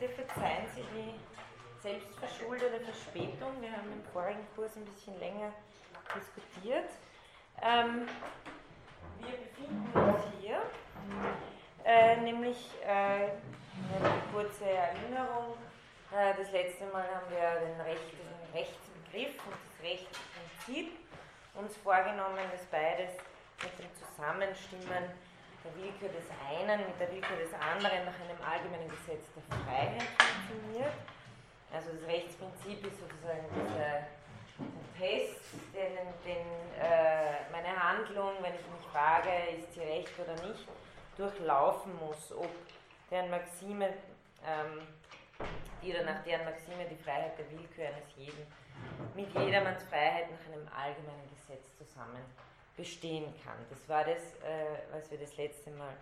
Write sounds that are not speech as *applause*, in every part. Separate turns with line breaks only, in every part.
bitte verzeihen Sie die selbstverschuldete Verspätung. Wir haben im vorigen Kurs ein bisschen länger diskutiert. Ähm, wir befinden uns hier, äh, nämlich äh, eine kurze Erinnerung. Äh, das letzte Mal haben wir den, Recht, den Rechtsbegriff und das Rechtsprinzip uns vorgenommen, dass beides mit dem Zusammenstimmen der Willkür des einen mit der Willkür des anderen nach einem allgemeinen Gesetz der Freiheit funktioniert. Also das Rechtsprinzip ist sozusagen dieser, Test, den, den äh, meine Handlung, wenn ich mich frage, ist sie recht oder nicht, durchlaufen muss, ob deren Maxime, ähm, die oder nach deren Maxime die Freiheit der Willkür eines jeden mit jedermanns Freiheit nach einem allgemeinen Gesetz zusammen bestehen kann. Das war das, äh, was wir das letzte Mal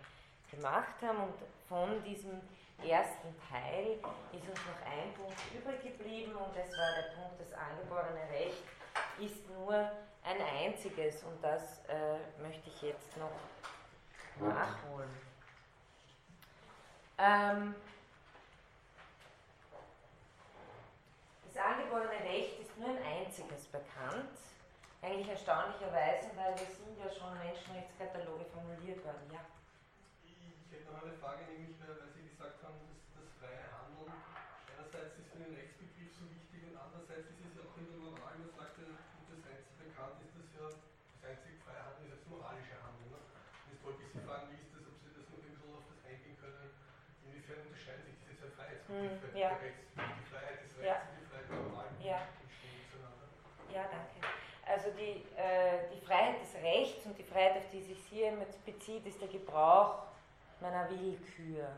gemacht haben und von diesem ersten Teil ist uns noch ein Punkt übrig geblieben und das war der Punkt, das angeborene Recht ist nur ein einziges und das äh, möchte ich jetzt noch nachholen. Ähm, das angeborene Recht ist nur ein einziges bekannt eigentlich erstaunlicherweise, weil es sind ja schon Menschenrechtskataloge formuliert worden. Ja.
Ich hätte noch eine Frage, nämlich weil Sie gesagt haben, dass das freie Handeln einerseits ist für den Rechtsbegriff so wichtig und andererseits ist es ja auch in der Moral, man sagt ja, das einzige bekannt ist, dass ja das einzige freie Handeln ist das moralische Handeln. Ne? Und jetzt wollte ich Sie fragen, wie ist das, ob Sie das noch ein bisschen auf das eingehen können, inwiefern unterscheiden sich diese zwei Freiheitsbegriffe,
hm, ja.
Rechts, die Freiheit des Rechts
ja.
und die Freiheit der Moral.
Ja. Ja, danke. Also die, äh, die Freiheit des Rechts und die Freiheit, auf die sich hier bezieht, ist der Gebrauch meiner Willkür.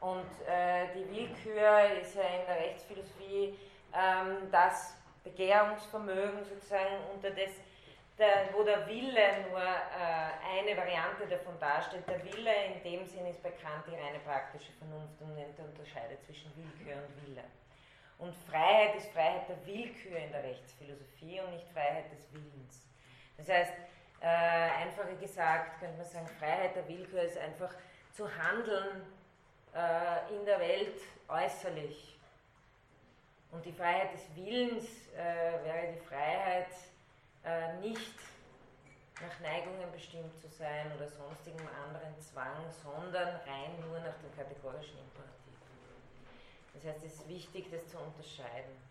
Und äh, die Willkür ist ja in der Rechtsphilosophie ähm, das Begehrungsvermögen sozusagen, unter das, der, wo der Wille nur äh, eine Variante davon darstellt. Der Wille in dem Sinn ist bekannt die reine praktische Vernunft und unterscheidet zwischen Willkür und Wille. Und Freiheit ist Freiheit der Willkür in der Rechtsphilosophie und nicht Freiheit des Willens. Das heißt, äh, einfacher gesagt könnte man sagen, Freiheit der Willkür ist einfach zu handeln äh, in der Welt äußerlich. Und die Freiheit des Willens äh, wäre die Freiheit, äh, nicht nach Neigungen bestimmt zu sein oder sonstigem anderen Zwang, sondern rein nur nach dem kategorischen Imperativ. Das heißt, es ist wichtig, das zu unterscheiden.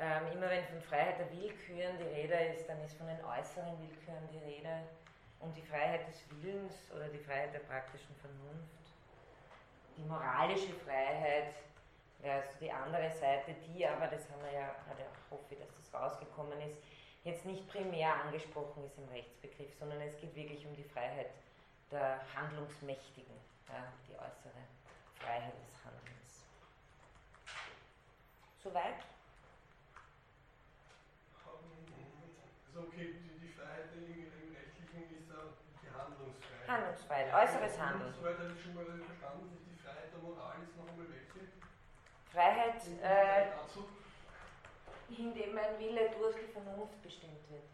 Ähm, immer wenn von Freiheit der Willküren die Rede ist, dann ist von den äußeren Willküren die Rede und die Freiheit des Willens oder die Freiheit der praktischen Vernunft. Die moralische Freiheit wäre also die andere Seite, die aber, das haben wir ja, hat auch hoffe, dass das rausgekommen ist, jetzt nicht primär angesprochen ist im Rechtsbegriff, sondern es geht wirklich um die Freiheit der Handlungsmächtigen, ja, die äußere Freiheit des Handelns. Soweit?
Also okay, die, die Freiheit im, im Rechtlichen ist uh, die Handlungsfreiheit.
Handlungsfreiheit, äußeres Handeln.
Soweit habe ich schon mal verstanden, dass die Freiheit der Moral ist noch einmal welche?
Freiheit, äh, indem mein Wille durch die Vernunft bestimmt wird.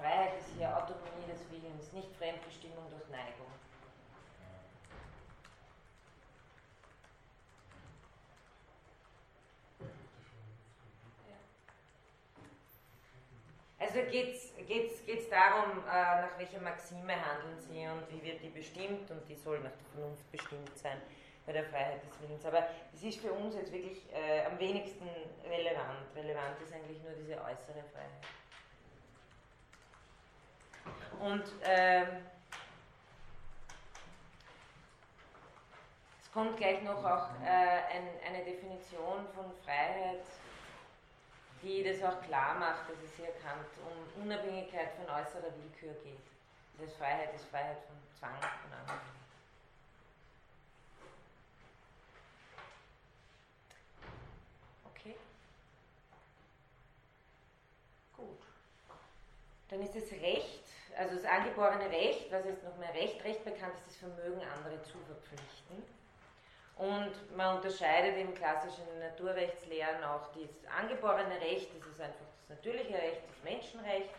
Freiheit ist hier Autonomie des Willens, nicht Fremdbestimmung durch Neigung. Also geht es darum, äh, nach welcher Maxime handeln Sie und wie wird die bestimmt und die soll nach der Vernunft bestimmt sein bei der Freiheit des Willens. Aber es ist für uns jetzt wirklich äh, am wenigsten relevant. Relevant ist eigentlich nur diese äußere Freiheit. Und ähm, es kommt gleich noch auch äh, ein, eine Definition von Freiheit die das auch klar macht, dass es hier Kant um Unabhängigkeit von äußerer Willkür geht. Das heißt, Freiheit ist Freiheit von Zwang von anderen. Okay. Gut. Dann ist das Recht, also das angeborene Recht, was ist noch mehr Recht? Recht bekannt ist das Vermögen, andere zu verpflichten. Und man unterscheidet im klassischen Naturrechtslehren auch das angeborene Recht, das ist einfach das natürliche Recht, das Menschenrecht,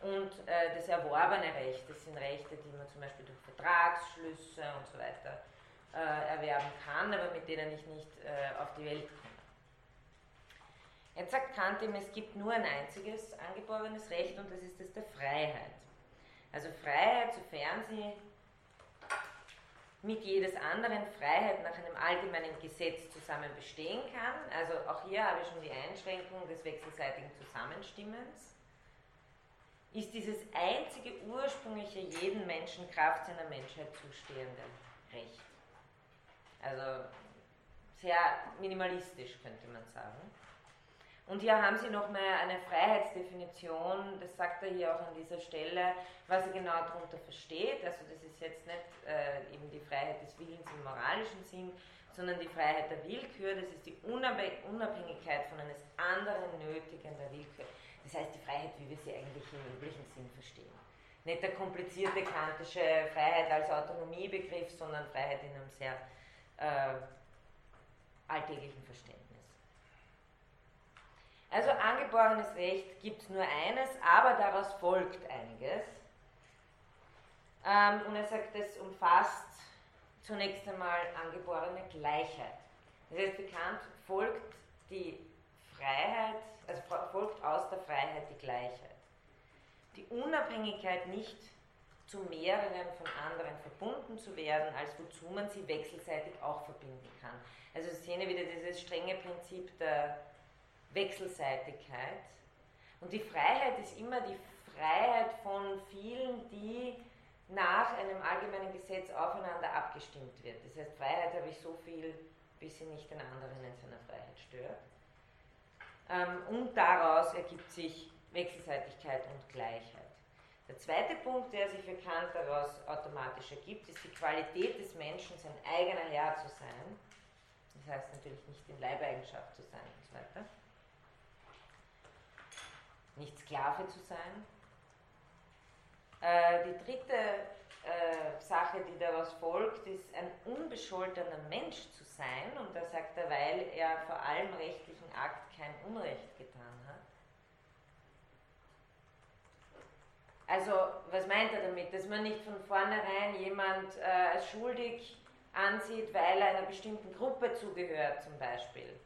und äh, das erworbene Recht, das sind Rechte, die man zum Beispiel durch Vertragsschlüsse und so weiter äh, erwerben kann, aber mit denen ich nicht äh, auf die Welt komme. Jetzt sagt Kant ihm, es gibt nur ein einziges angeborenes Recht und das ist das der Freiheit. Also Freiheit, sofern sie mit jedes anderen Freiheit nach einem allgemeinen Gesetz zusammen bestehen kann. Also auch hier habe ich schon die Einschränkung des wechselseitigen Zusammenstimmens. Ist dieses einzige ursprüngliche jeden Menschen Kraft seiner Menschheit zustehende Recht. Also sehr minimalistisch könnte man sagen. Und hier haben Sie nochmal eine Freiheitsdefinition, das sagt er hier auch an dieser Stelle, was er genau darunter versteht. Also das ist jetzt nicht äh, eben die Freiheit des Willens im moralischen Sinn, sondern die Freiheit der Willkür, das ist die Unabhängigkeit von eines anderen Nötigen der Willkür. Das heißt die Freiheit, wie wir sie eigentlich im üblichen Sinn verstehen. Nicht der komplizierte kantische Freiheit als Autonomiebegriff, sondern Freiheit in einem sehr äh, alltäglichen Verständnis. Also angeborenes Recht gibt nur eines, aber daraus folgt einiges. Ähm, und er sagt, es umfasst zunächst einmal angeborene Gleichheit. Das heißt, bekannt folgt die Freiheit, also folgt aus der Freiheit die Gleichheit. Die Unabhängigkeit nicht zu mehreren von anderen verbunden zu werden, als wozu man sie wechselseitig auch verbinden kann. Also sehen wir wieder dieses strenge Prinzip der Wechselseitigkeit. Und die Freiheit ist immer die Freiheit von vielen, die nach einem allgemeinen Gesetz aufeinander abgestimmt wird. Das heißt, Freiheit habe ich so viel, bis sie nicht den anderen in seiner Freiheit stört. Ähm, und daraus ergibt sich Wechselseitigkeit und Gleichheit. Der zweite Punkt, der sich für Kant daraus automatisch ergibt, ist die Qualität des Menschen, sein eigener Herr zu sein. Das heißt natürlich nicht in Leibeigenschaft zu sein und so weiter nicht Sklave zu sein. Äh, die dritte äh, Sache, die daraus folgt, ist ein unbescholtener Mensch zu sein. Und da sagt er, weil er vor allem rechtlichen Akt kein Unrecht getan hat. Also, was meint er damit? Dass man nicht von vornherein jemand äh, als schuldig ansieht, weil er einer bestimmten Gruppe zugehört, zum Beispiel.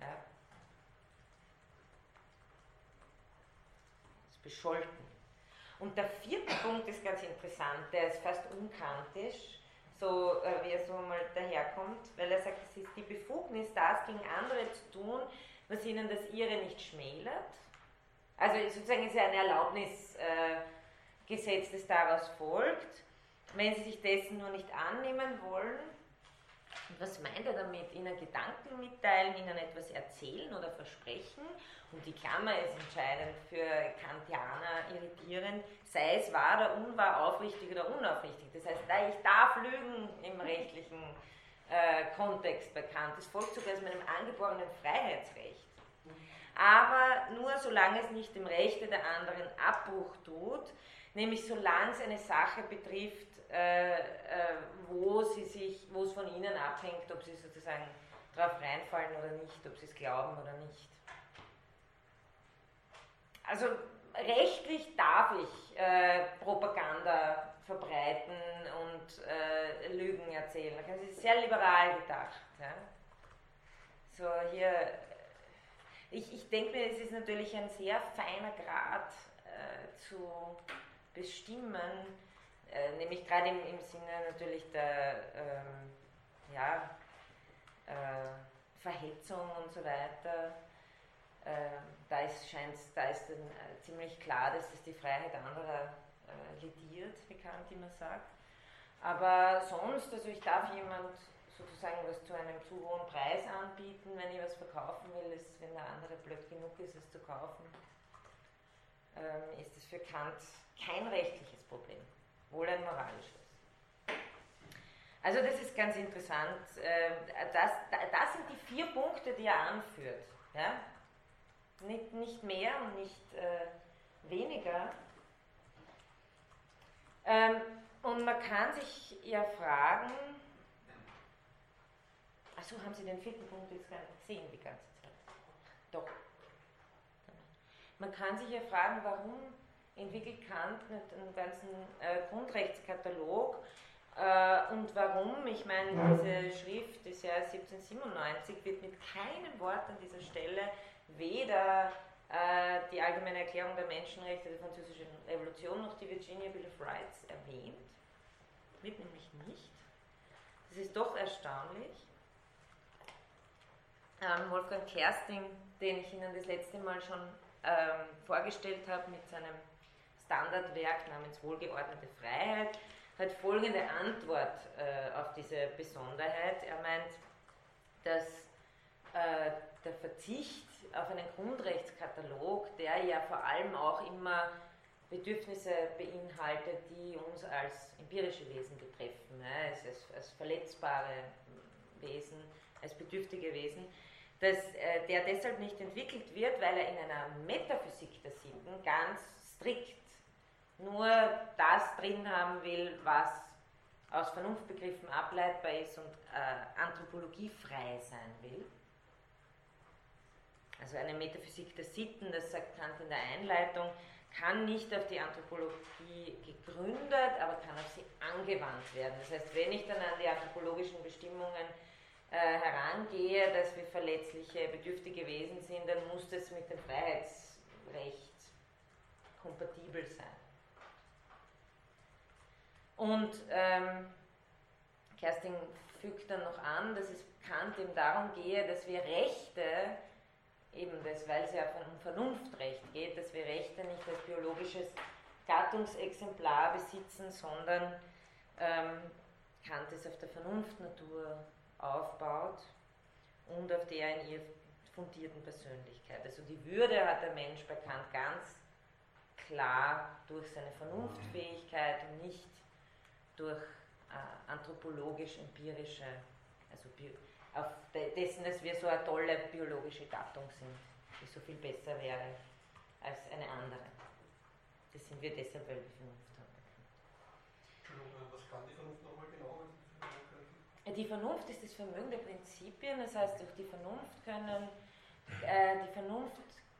Ja? Bescholten. Und der vierte Punkt ist ganz interessant, der ist fast unkantisch, so äh, wie er so mal daherkommt, weil er sagt, es ist die Befugnis, das gegen andere zu tun, was ihnen das ihre nicht schmälert. Also sozusagen ist ja ein Erlaubnisgesetz, äh, das daraus folgt. Wenn sie sich dessen nur nicht annehmen wollen, was meint er damit? Ihnen Gedanken mitteilen, ihnen etwas erzählen oder versprechen und die Klammer ist entscheidend für Kantianer irritierend, sei es wahr oder unwahr, aufrichtig oder unaufrichtig. Das heißt, ich darf lügen im rechtlichen äh, Kontext bekannt. Das folgt sogar aus meinem angeborenen Freiheitsrecht. Aber nur solange es nicht dem Rechte der anderen Abbruch tut, nämlich solange es eine Sache betrifft, äh, äh, wo, sie sich, wo es von ihnen abhängt, ob sie sozusagen darauf reinfallen oder nicht, ob sie es glauben oder nicht also rechtlich darf ich äh, Propaganda verbreiten und äh, Lügen erzählen. Das ist sehr liberal gedacht. Ja? So hier, ich, ich denke mir, es ist natürlich ein sehr feiner Grad äh, zu bestimmen, äh, nämlich gerade im, im Sinne natürlich der ähm, ja, äh, Verhetzung und so weiter äh, da ist, scheint's, da ist dann äh, ziemlich klar, dass das die Freiheit anderer äh, lediert, wie Kant immer sagt. Aber sonst, also ich darf jemand sozusagen was zu einem zu hohen Preis anbieten, wenn ich was verkaufen will, ist, wenn der andere blöd genug ist, es zu kaufen, ähm, ist es für Kant kein rechtliches Problem, wohl ein moralisches. Also das ist ganz interessant. Äh, das, das sind die vier Punkte, die er anführt. Ja? nicht, nicht mehr und nicht äh, weniger. Ähm, und man kann sich ja fragen, achso, haben Sie den vierten Punkt jetzt gar nicht gesehen die ganze Zeit? Doch. Man kann sich ja fragen, warum entwickelt Kant nicht einen ganzen äh, Grundrechtskatalog, Äh, und warum? Ich meine, diese Schrift des Jahres 1797 wird mit keinem Wort an dieser Stelle weder äh, die Allgemeine Erklärung der Menschenrechte der Französischen Revolution noch die Virginia Bill of Rights erwähnt. Wird nämlich nicht. Das ist doch erstaunlich. Ähm, Wolfgang Kersting, den ich Ihnen das letzte Mal schon ähm, vorgestellt habe mit seinem Standardwerk namens Wohlgeordnete Freiheit, hat folgende Antwort äh, auf diese Besonderheit. Er meint, dass äh, der Verzicht auf einen Grundrechtskatalog, der ja vor allem auch immer Bedürfnisse beinhaltet, die uns als empirische Wesen betreffen, ne? als, als, verletzbare Wesen, als bedürftige Wesen, dass äh, der deshalb nicht entwickelt wird, weil er in einer Metaphysik der Sitten ganz strikt nur das drin haben will, was aus Vernunftbegriffen ableitbar ist und äh, anthropologiefrei sein will. Also eine Metaphysik der Sitten, das sagt Kant in der Einleitung, kann nicht auf die Anthropologie gegründet, aber kann auf sie angewandt werden. Das heißt, wenn ich dann an die anthropologischen Bestimmungen äh, herangehe, dass wir verletzliche, bedürftige Wesen sind, dann muss das mit dem Freiheitsrecht kompatibel sein. Und ähm, Kerstin fügt dann noch an, dass es Kant eben darum gehe, dass wir Rechte, eben das, weil es ja um Vernunftrecht geht, dass wir Rechte nicht als biologisches Gattungsexemplar besitzen, sondern ähm, Kant es auf der Vernunftnatur aufbaut und auf der in ihr fundierten Persönlichkeit. Also die Würde hat der Mensch bei Kant ganz klar durch seine Vernunftfähigkeit und nicht durch äh, anthropologisch-empirische, also auf dessen, dass wir so eine tolle biologische Gattung sind, die so viel besser wäre als eine andere. Das sind wir deshalb, weil wir Vernunft haben.
Entschuldigung, was kann die Vernunft nochmal genau?
Die Vernunft ist das Vermögen der Prinzipien, das heißt, durch die Vernunft können, äh, die Vernunft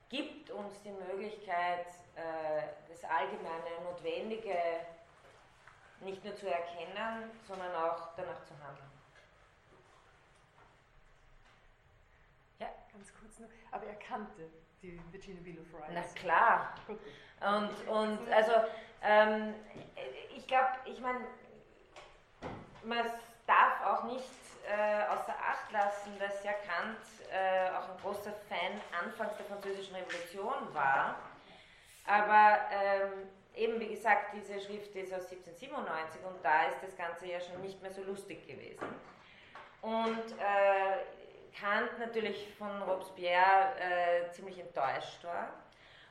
gibt uns die Möglichkeit, äh, das allgemeine Notwendige nicht nur zu erkennen, sondern auch danach zu handeln.
Ja, ganz kurz noch. Aber er kannte die Virginia of Rights.
Na klar. Und, und also, ähm, ich glaube, ich meine, man darf auch nicht äh, außer Acht lassen, dass ja Kant äh, auch ein großer Fan anfangs der Französischen Revolution war. Aber ähm, eben wie gesagt, diese Schrift ist aus 1797 und da ist das Ganze ja schon nicht mehr so lustig gewesen. Und äh, Kant natürlich von Robespierre äh, ziemlich enttäuscht war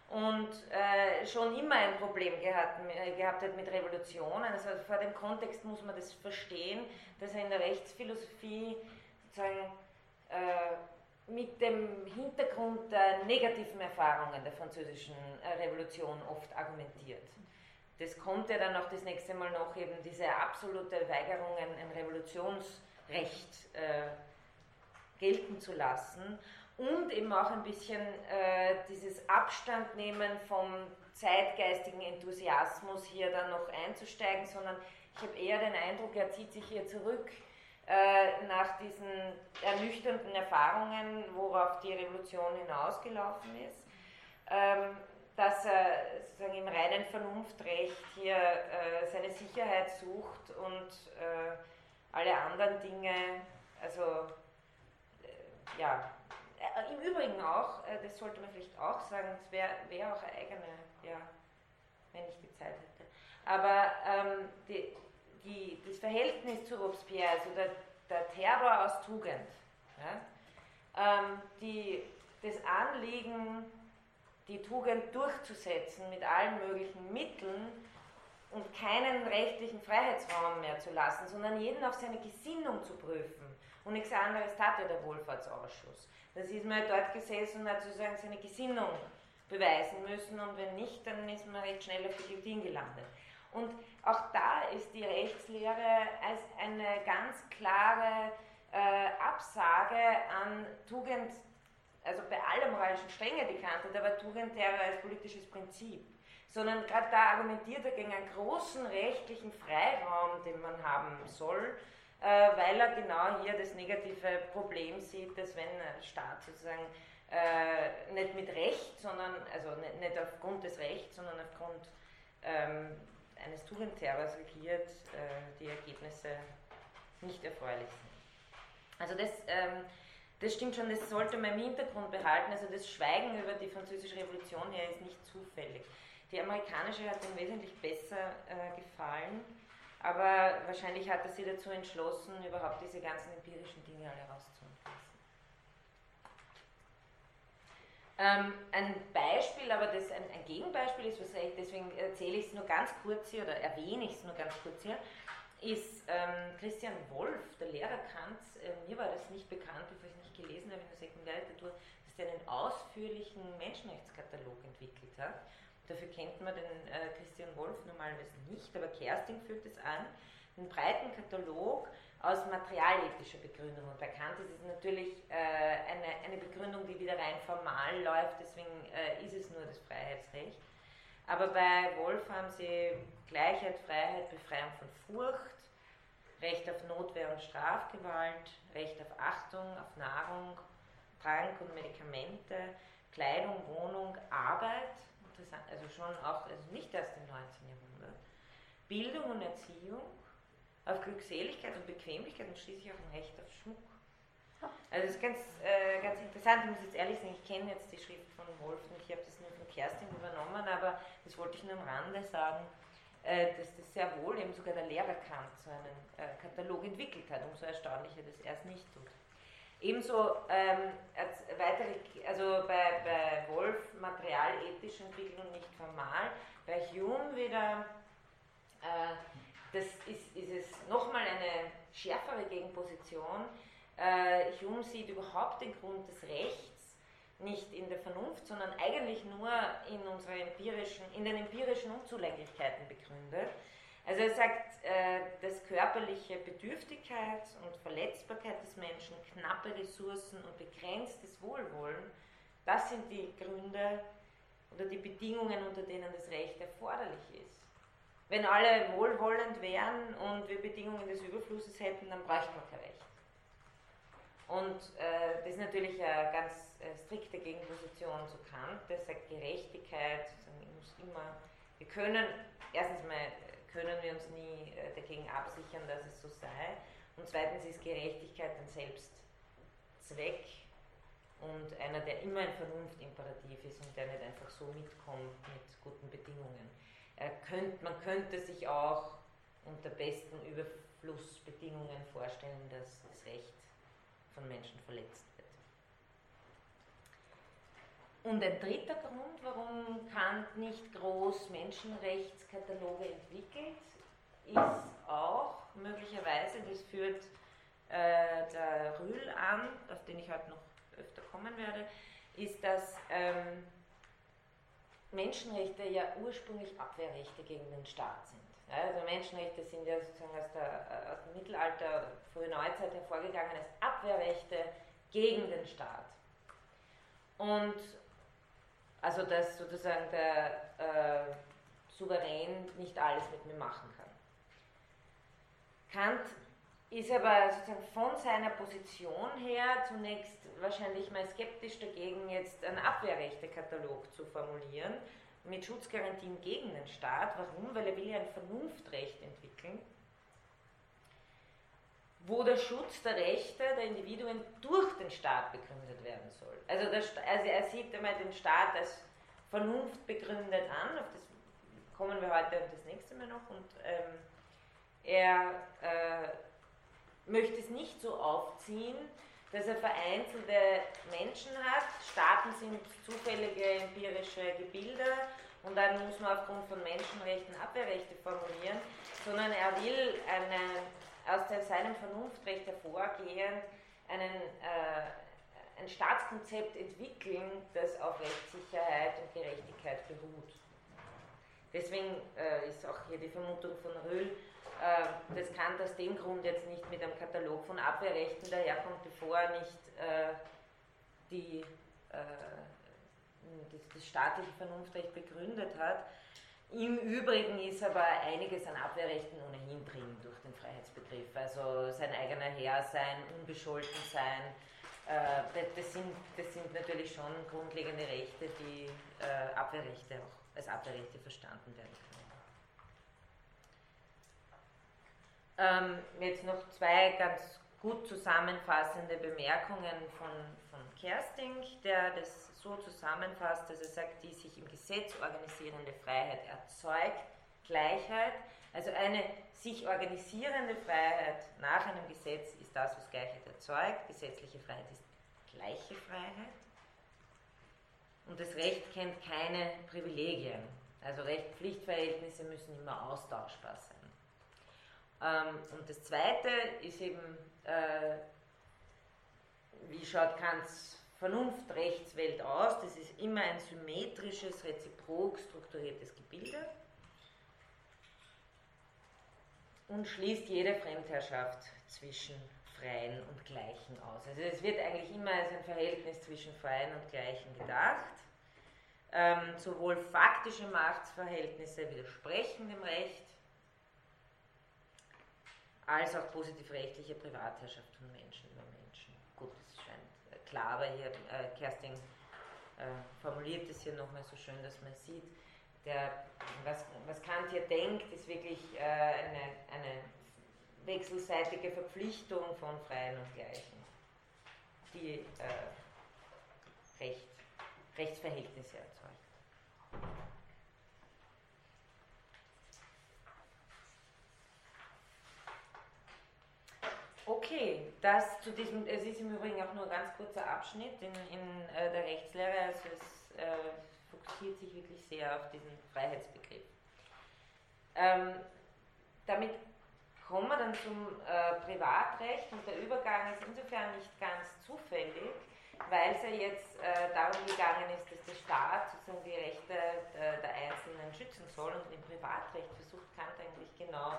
und äh, schon immer ein Problem gehabt, äh, gehabt hat mit Revolutionen. Also vor dem Kontext muss man das verstehen, dass er in der Rechtsphilosophie sozusagen äh, mit dem Hintergrund der negativen Erfahrungen der französischen äh, Revolution oft argumentiert. Das kommt ja dann auch das nächste Mal noch, eben diese absolute Weigerung, ein, Revolutionsrecht äh, gelten zu lassen und eben auch ein bisschen äh, dieses Abstandnehmen vom zeitgeistigen Enthusiasmus hier dann noch einzusteigen, sondern ich habe eher den Eindruck, er zieht sich hier zurück äh, nach diesen ernüchternden Erfahrungen, worauf die Revolution hinausgelaufen ist, ähm, dass er sozusagen im reinen Vernunftrecht hier äh, seine Sicherheit sucht und äh, alle anderen Dinge, also äh, ja, äh, im Übrigen auch, äh, das sollte man vielleicht auch sagen, es wäre wär auch eine eigene, ja, wenn ich die Zeit hätte. Aber ähm, die, die, das Verhältnis zu Robespierre, also der, der Terror aus Tugend, ja, ähm, die, das Anliegen, die Tugend durchzusetzen mit allen möglichen Mitteln und keinen rechtlichen Freiheitsraum mehr zu lassen, sondern jeden auf seine Gesinnung zu prüfen. Und nichts anderes tat ja der Wohlfahrtsausschuss. Das ist man dort gesessen und hat sozusagen seine Gesinnung beweisen müssen und wenn nicht, dann ist man recht schnell auf die Guillotine gelandet. Und auch da ist die Rechtslehre als eine ganz klare äh, Absage an Tugend, also bei aller moralischen Strenge, die Kant hat, aber Tugendterror als politisches Prinzip. sondern gerade da argumentiert er gegen einen großen rechtlichen Freiraum, den man haben soll, äh, weil er genau hier das negative Problem sieht, dass wenn ein Staat sozusagen äh, nicht mit Recht, sondern, also nicht, nicht aufgrund des Rechts, sondern aufgrund ähm, eines Tugendterrors regiert, äh, die Ergebnisse nicht erfreulich sind. Also das, ähm, das stimmt schon, das sollte man im Hintergrund behalten. Also das Schweigen über die französische Revolution hier ist nicht zufällig. Die amerikanische hat ihm wesentlich besser äh, gefallen, aber wahrscheinlich hat er sie dazu entschlossen, überhaupt diese ganzen empirischen Dinge alle rauszufassen. Ähm, ein Beispiel, aber das ein, ein Gegenbeispiel ist, was ich, deswegen erzähle ich es nur ganz kurz hier oder erwähne ich es nur ganz kurz hier, ist ähm, Christian Wolf, der Lehrer Kants. Äh, mir war das nicht bekannt, bevor ich es nicht gelesen habe in der Sekundärliteratur, dass er einen ausführlichen Menschenrechtskatalog entwickelt hat. Dafür kennt man den äh, Christian Wolf normalerweise nicht, aber Kersting führt es an. Einen breiten Katalog aus materialethischer Begründung. Und bei Kant ist es natürlich äh, eine, eine Begründung, die wieder rein formal läuft, deswegen äh, ist es nur das Freiheitsrecht. Aber bei Wolf haben sie Gleichheit, Freiheit, Befreiung von Furcht, Recht auf Notwehr und Strafgewalt, Recht auf Achtung, auf Nahrung, Trank und Medikamente, Kleidung, Wohnung, Arbeit, also schon auch, also nicht erst im 19. Jahrhundert, Bildung und Erziehung, auf Glückseligkeit und Bequemlichkeit und schließlich auch ein Recht auf Schmuck. Also das ist ganz, äh, ganz interessant. Ich muss jetzt ehrlich sagen, ich kenne jetzt die Schrift von Wolf und ich habe das nur von Kerstin übernommen, aber das wollte ich nur am Rande sagen, äh, dass das sehr wohl eben sogar der Lehrer Kant so einen äh, Katalog entwickelt hat. Umso erstaunlicher, dass er es nicht tut. Ebenso ähm, als weitere, also bei, bei Wolf materialethische Entwicklung nicht formal, bei Hume wieder äh, das ist, ist es nochmal eine schärfere Gegenposition. Äh, Hume sieht überhaupt den Grund des Rechts nicht in der Vernunft, sondern eigentlich nur in, unsere empirischen, in den empirischen Unzulänglichkeiten begründet. Also er sagt, äh, dass körperliche Bedürftigkeit und Verletzbarkeit des Menschen, knappe Ressourcen und begrenztes Wohlwollen, das sind die Gründe oder die Bedingungen, unter denen das Recht erforderlich ist. Wenn alle wohlwollend wären und wir Bedingungen des Überflusses hätten, dann bräuchte man kein Recht. Und äh, das ist natürlich eine ganz äh, strikte Gegenposition zu Kant, der sagt Gerechtigkeit, muss immer, wir können, erstens mal können wir uns nie äh, dagegen absichern, dass es so sei. Und zweitens ist Gerechtigkeit ein Selbstzweck und einer, der immer ein Vernunftimperativ ist und der nicht einfach so mitkommt mit guten Bedingungen könnt, man könnte sich auch unter besten Überflussbedingungen vorstellen, dass das Recht von Menschen verletzt wird. Und ein dritter Grund, warum Kant nicht groß Menschenrechtskataloge entwickelt, ist auch möglicherweise, das führt äh, der Rühl an, auf den ich heute noch öfter kommen werde, ist, dass ähm, Menschenrechte ja ursprünglich Abwehrrechte gegen den Staat sind. Also Menschenrechte sind ja sozusagen aus, der, aus dem Mittelalter, frühe Neuzeit hervorgegangen als Abwehrrechte gegen den Staat. Und also dass sozusagen der äh, Souverän nicht alles mit mir machen kann. Kant ist aber sozusagen von seiner Position her zunächst wahrscheinlich mal skeptisch dagegen, jetzt einen Abwehrrechtekatalog zu formulieren mit Schutzgarantien gegen den Staat. Warum? Weil er will ja ein Vernunftrecht entwickeln, wo der Schutz der Rechte der Individuen durch den Staat begründet werden soll. Also, der, also er sieht einmal den Staat als Vernunft begründet an, auf das kommen wir heute und das nächste Mal noch, und ähm, er äh, möchte es nicht so aufziehen, dass er vereinzelte Menschen hat. Staaten sind zufällige empirische Gebilde und dann muss man aufgrund von Menschenrechten Abwehrrechte formulieren, sondern er will eine, aus seinem Vernunftrecht hervorgehend einen, äh, ein Staatskonzept entwickeln, das auf Rechtssicherheit und Gerechtigkeit beruht. Deswegen äh, ist auch hier die Vermutung von Röhl, das kann aus dem Grund jetzt nicht mit einem Katalog von Abwehrrechten daherkommt, bevor er nicht äh, die, äh, das, das, staatliche Vernunftrecht begründet hat. Im Übrigen ist aber einiges an Abwehrrechten ohnehin drin durch den Freiheitsbegriff. Also sein eigener Herr sein, unbescholten sein. Äh, das, sind, das sind natürlich schon grundlegende Rechte, die äh, Abwehrrechte auch als Abwehrrechte verstanden werden können. Ähm, jetzt noch zwei ganz gut zusammenfassende Bemerkungen von, von Kersting, der das so zusammenfasst, dass er sagt, die sich im Gesetz organisierende Freiheit erzeugt Gleichheit. Also eine sich organisierende Freiheit nach einem Gesetz ist das, was Gleichheit erzeugt. Gesetzliche Freiheit ist gleiche Freiheit. Und das Recht kennt keine Privilegien. Also Recht-Pflichtverhältnisse müssen immer austauschbar sein. Ähm, und das Zweite ist eben, äh, wie schaut Kants Vernunft-Rechtswelt aus? Das ist immer ein symmetrisches, reziprok strukturiertes Gebilde und schließt jede Fremdherrschaft zwischen Freien und Gleichen aus. Also es wird eigentlich immer als ein Verhältnis zwischen Freien und Gleichen gedacht. Ähm, sowohl faktische Machtsverhältnisse widersprechen dem Recht, als auch positivrechtliche Privatherrschaft von Menschen über Menschen. Gut, das scheint äh, klar, aber hier äh, Kerstin äh, formuliert es hier nochmal so schön, dass man sieht, der, was, was Kant hier denkt, ist wirklich äh, eine, eine wechselseitige Verpflichtung von Freien und Gleichen, die äh, Recht, Rechtsverhältnisse erzeugt. Okay, das zu diesem, es ist im Übrigen auch nur ein ganz kurzer Abschnitt in, in äh, der Rechtslehre, also es äh, fokussiert sich wirklich sehr auf diesen Freiheitsbegriff. Ähm, damit kommen wir dann zum äh, Privatrecht und der Übergang ist insofern nicht ganz zufällig, weil es ja jetzt äh, darum gegangen ist, dass der Staat sozusagen die Rechte äh, der Einzelnen schützen soll und im Privatrecht versucht Kant eigentlich genau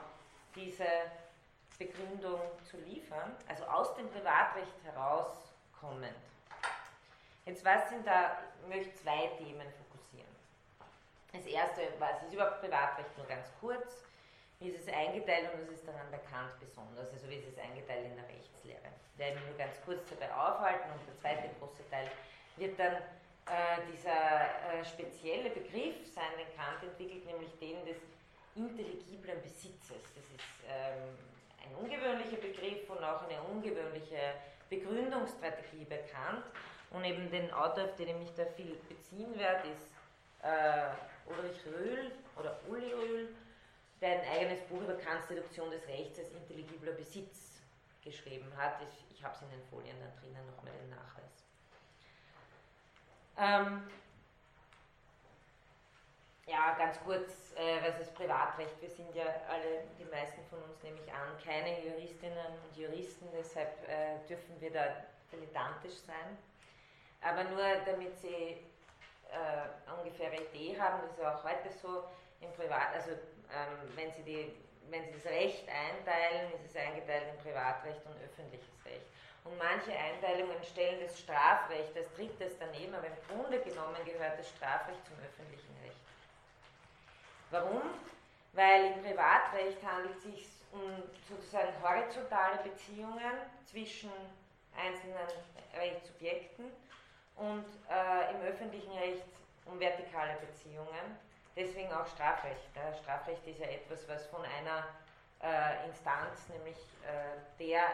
diese Begründung zu liefern, also aus dem Privatrecht herauskommend. Jetzt was sind da, ich möchte zwei Themen fokussieren. Das erste, was ist überhaupt Privatrecht, nur ganz kurz. Wie ist es eingeteilt und was ist daran bekannt besonders? Also wie ist es eingeteilt in der Rechtslehre? Ich werde mich nur ganz kurz dabei aufhalten und der zweite große Teil wird dann äh, dieser äh, spezielle Begriff sein, den Kant entwickelt, nämlich den des intelligiblen Besitzes. Das ist ähm, ein ungewöhnlicher Begriff und auch eine ungewöhnliche Begründungsstrategie bekannt. Und eben den Autor, auf den ich mich da viel beziehen werde, ist äh, Ulrich Röhl oder Uli Röhl, der ein eigenes Buch über Kants Deduktion des Rechts als intelligibler Besitz geschrieben hat. Ich, ich habe es in den Folien da drinnen nochmal den Nachweis. Ähm, ja, ganz kurz, äh, was ist Privatrecht? Wir sind ja alle, die meisten von uns nehme ich an, keine Juristinnen und Juristen, deshalb äh, dürfen wir da dilettantisch sein. Aber nur damit Sie äh, ungefähr eine Idee haben, das ist auch heute so im Privat, also ähm, wenn, Sie die, wenn Sie das Recht einteilen, ist es eingeteilt in Privatrecht und öffentliches Recht. Und manche Einteilungen stellen das Strafrecht als drittes daneben, aber im Grunde genommen gehört das Strafrecht zum öffentlichen Recht. Warum? Weil im Privatrecht handelt es sich um sozusagen horizontale Beziehungen zwischen einzelnen Rechtssubjekten und äh, im öffentlichen Recht um vertikale Beziehungen deswegen auch Strafrecht. Ja. Strafrecht ist ja etwas, was von einer äh, Instanz, nämlich äh, der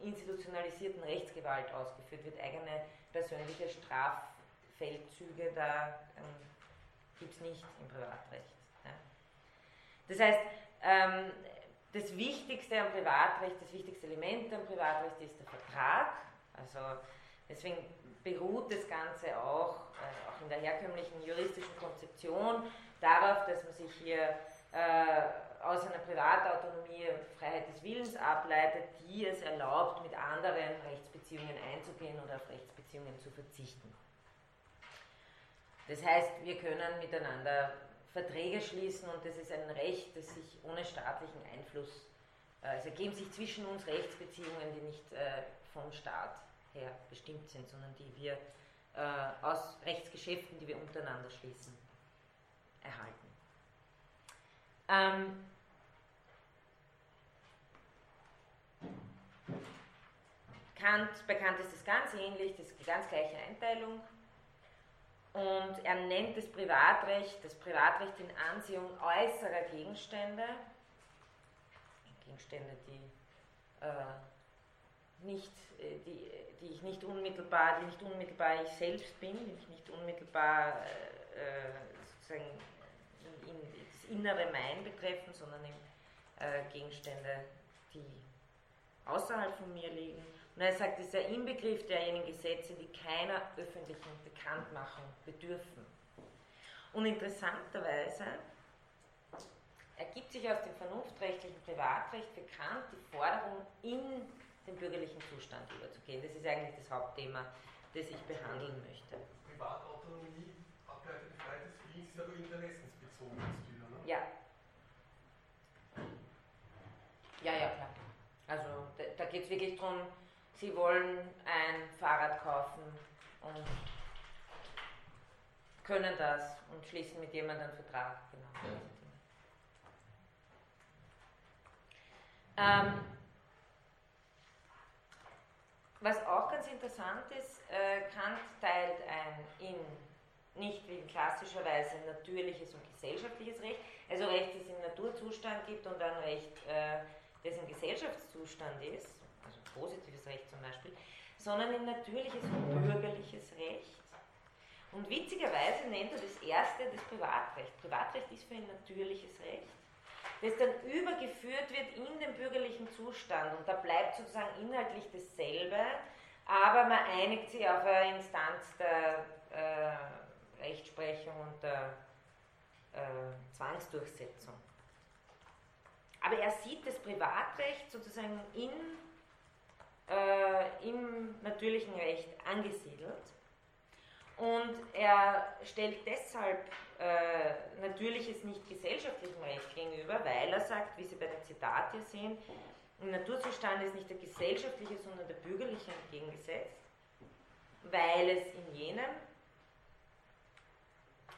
institutionalisierten Rechtsgewalt ausgeführt wird. Eigene persönliche Straffeldzüge, da ähm, gibt es nicht im Privatrecht. Das heißt, ähm, das Wichtigste am Privatrecht, das wichtigste Element am Privatrecht ist der Vertrag. Also deswegen beruht das Ganze auch, äh, auch in der herkömmlichen juristischen Konzeption darauf, dass man sich hier äh, aus einer Privatautonomie und Freiheit des Willens ableitet, die es erlaubt, mit anderen Rechtsbeziehungen einzugehen oder auf Rechtsbeziehungen zu verzichten. Das heißt, wir können miteinander Verträge schließen und das ist ein Recht, das sich ohne staatlichen Einfluss, äh, also ergeben sich zwischen uns Rechtsbeziehungen, die nicht äh, vom Staat her bestimmt sind, sondern die wir äh, aus Rechtsgeschäften, die wir untereinander schließen, erhalten. Ähm, Kant, bei Kant ist es ganz ähnlich, das ist die ganz gleiche Einteilung. Und er nennt das Privatrecht, das Privatrecht in Ansehung äußerer Gegenstände, Gegenstände, die, äh, nicht, äh, die, die ich nicht unmittelbar, die nicht unmittelbar ich selbst bin, die ich nicht unmittelbar äh, sozusagen in, in, das innere Mein betreffen, sondern äh, Gegenstände, die außerhalb von mir liegen. Und er sagt, es ist der Inbegriff derjenigen Gesetze, die keiner öffentlichen Bekanntmachung bedürfen. Und interessanterweise ergibt sich aus dem vernunftrechtlichen Privatrecht Kant die Forderung, in den bürgerlichen Zustand überzugehen. Das ist eigentlich das Hauptthema, das ich behandeln möchte.
Privatautonomie, abgeleitet Freiheit des Friedens, ist aber interessensbezogen ne?
Ja. Ja, ja, klar. Also da, da geht es wirklich darum, Sie wollen ein Fahrrad kaufen und können das und schließen mit jemandem einen Vertrag. Genau. Ähm, was auch ganz interessant ist, äh, Kant teilt ein in nicht wie in klassischer Weise natürliches und gesellschaftliches Recht, also Recht, das im Naturzustand gibt und ein Recht, äh, das im Gesellschaftszustand ist positives Recht zum Beispiel, sondern in natürliches und bürgerliches Recht. Und witzigerweise nennt er das erste das Privatrecht. Privatrecht ist für ein natürliches Recht, das dann übergeführt wird in den bürgerlichen Zustand. Und da bleibt sozusagen inhaltlich dasselbe, aber man einigt sich auf eine Instanz der äh, Rechtsprechung und der äh, Zwangsdurchsetzung. Aber er sieht das Privatrecht sozusagen in äh, im natürlichen Recht angesiedelt. Und er stellt deshalb äh, natürliches nicht gesellschaftlichem Recht gegenüber, weil er sagt, wie Sie bei dem Zitat hier sehen, im Naturzustand ist nicht der gesellschaftliche, sondern der bürgerliche entgegengesetzt, weil es in jenem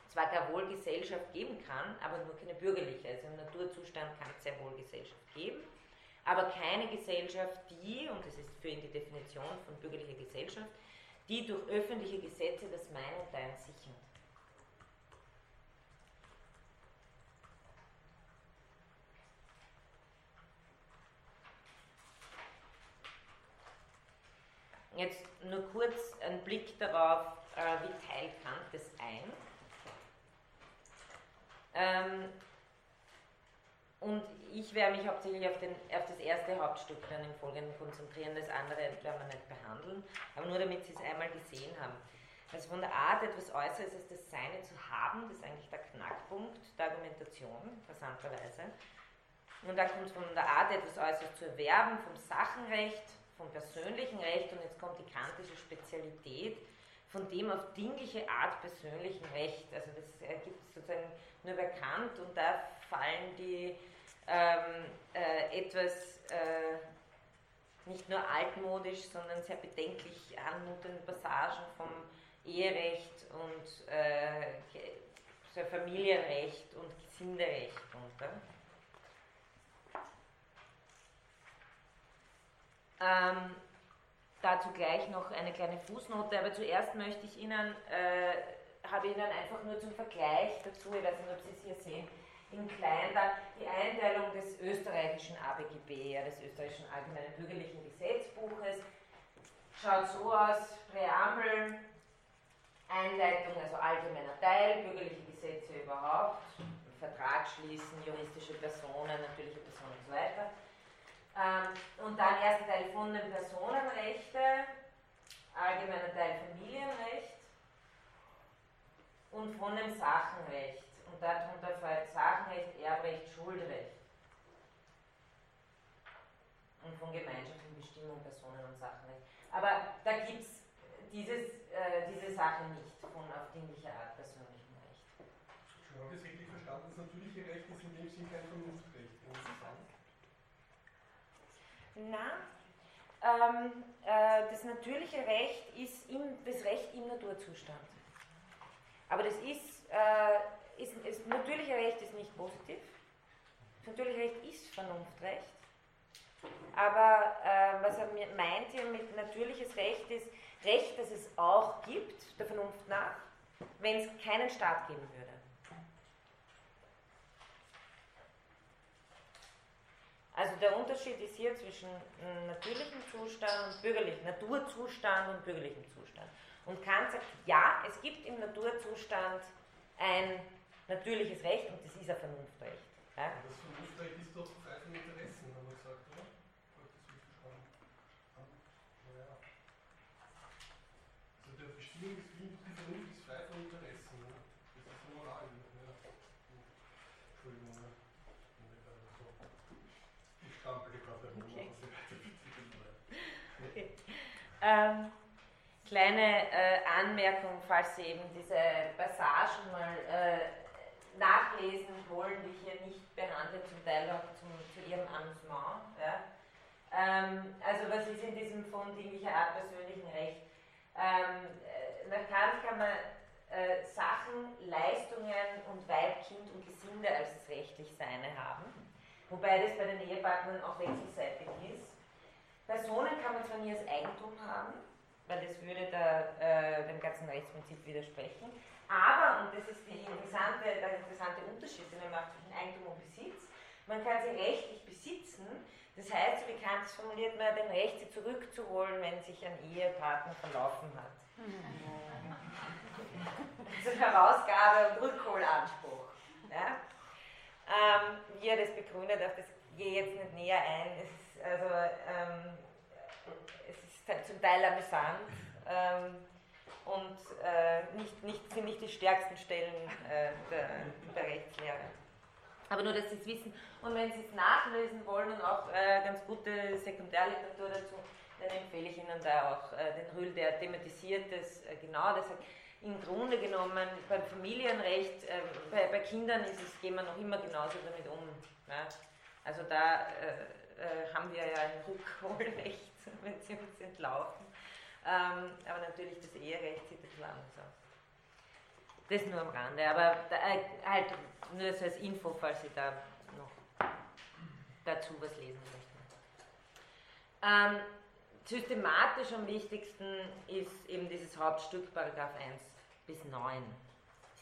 zwar gar wohl Gesellschaft geben kann, aber nur keine bürgerliche. Also im Naturzustand kann es sehr wohl Gesellschaft geben aber keine Gesellschaft, die, und das ist für ihn die Definition von bürgerlicher Gesellschaft, die durch öffentliche Gesetze das Mein und Dein sichert. Jetzt nur kurz ein Blick darauf, äh, wie teilt Kant das ein. Ähm, und ich werde mich hauptsächlich auf, den, auf das erste Hauptstück dann im Folgenden konzentrieren, das andere werden wir nicht behandeln, aber nur damit Sie es einmal gesehen haben. Also von der Art etwas Äußeres als das Seine zu haben, das ist eigentlich der Knackpunkt der Argumentation, interessanterweise. Und dann kommt es von der Art etwas Äußeres zu erwerben, vom Sachenrecht, vom persönlichen Recht und jetzt kommt die kantische Spezialität von dem auf dingliche Art persönlichen Recht. Also das ergibt sozusagen nur bekannt und da fallen die ähm, äh, etwas äh, nicht nur altmodisch, sondern sehr bedenklich anmutenden Passagen vom Eherecht und äh, Familienrecht und Gesinderecht runter. Ähm, dazu gleich noch eine kleine Fußnote, aber zuerst möchte ich Ihnen, äh, habe Ihnen einfach nur zum Vergleich dazu, ich weiß nicht, ob Sie es hier sehen, in klein dann die Einteilung des österreichischen ABGB, ja, des österreichischen Allgemeinen Bürgerlichen Gesetzbuches. Schaut so aus, Präambel, Einleitung, also allgemeiner Teil, bürgerliche Gesetze überhaupt, Vertrag schließen, juristische Personen, natürliche Personen und so weiter. Ähm, und dann erster Teil von den Personenrechte, allgemeiner Teil Familienrecht und von dem Sachenrecht und darunter fällt Sachenrecht, Erbrecht, Schuldrecht. Und von gemeinschaftlichen Bestimmungen, Personen und Sachenrecht. Aber da gibt es äh, diese Sache nicht von auf dienlicher Art persönlichem Recht.
Schon habe ich es richtig verstanden, das natürliche Recht ist in dem Sinn kein Vernunftrecht.
Na, ähm, äh, das natürliche Recht ist im, das Recht im Naturzustand. Aber das ist äh, ist, ist, natürliche Recht ist nicht positiv, Das Recht ist Vernunftrecht. Aber äh, was er meint hier mit natürliches Recht ist Recht, das es auch gibt, der Vernunft nach, wenn es keinen Staat geben würde. Also der Unterschied ist hier zwischen natürlichem Zustand und bürgerlichem, Naturzustand und bürgerlichem Zustand. Und Kant sagt, ja, es gibt im Naturzustand ein natürliches Recht und das ist ein Vernunftrecht.
Ja? Das Vernunftrecht ist doch frei von Interessen, haben wir gesagt, oder? Also der Bestimmung die Vernunft ist frei von Interessen. Ne? Das ist Moral. Ne? Entschuldigung. Ne? Ich stampelte gerade herum, okay.
okay. Ähm, kleine äh, Anmerkung, falls Sie eben diese Passagen mal äh, nachlesen wollen, die hier nicht behandle, zum Teil auch zum, zu Ihrem Amüsement. Ja. Ähm, also was ist in diesem von dinglicher Art persönlichen Recht? Ähm, äh, nach Kant kann man äh, Sachen, Leistungen und Weib, Kind und Gesinde als das rechtlich Seine haben, wobei das bei den Ehepartnern auch wechselseitig ist. Personen kann man zwar nie als Eigentum haben, weil das würde da, äh, dem ganzen Rechtsprinzip widersprechen, aber, und das ist interessante, der interessante Unterschied, den man macht zwischen Eigentum und Besitz, man kann sie rechtlich besitzen, das heißt, wie Kant es formuliert, man hat ein Recht, sie zurückzuholen, wenn sich ein Ehepartner verlaufen hat. Also Herausgabe und Rückholanspruch. Ja? Ähm, wie er das begründet, auf das gehe ich jetzt nicht näher ein. Es ist, also, ähm, es ist zum Teil amüsant. Ähm, und äh, nicht, nicht, sind nicht die stärksten Stellen äh, der, der, Rechtslehre. Aber nur, dass Sie es wissen. Und wenn Sie es nachlesen wollen und auch äh, ganz gute Sekundärliteratur dazu, dann empfehle ich Ihnen da auch äh, den Rühl, der thematisiert das äh, genau. Der sagt, im Grunde genommen beim Familienrecht, ähm, bei, bei, Kindern ist es, gehen wir noch immer genauso damit um. Ja? Also da äh, haben wir ja ein Rückholrecht, *laughs* wenn sie uns entlaufen. Ähm, aber natürlich das Eherecht sieht ein bisschen anders aus. Das nur am Rande, aber da, äh, halt nur so als Info, falls Sie da noch dazu was lesen möchten. Ähm, systematisch am wichtigsten ist eben dieses Hauptstück, Paragraph 1 bis 9.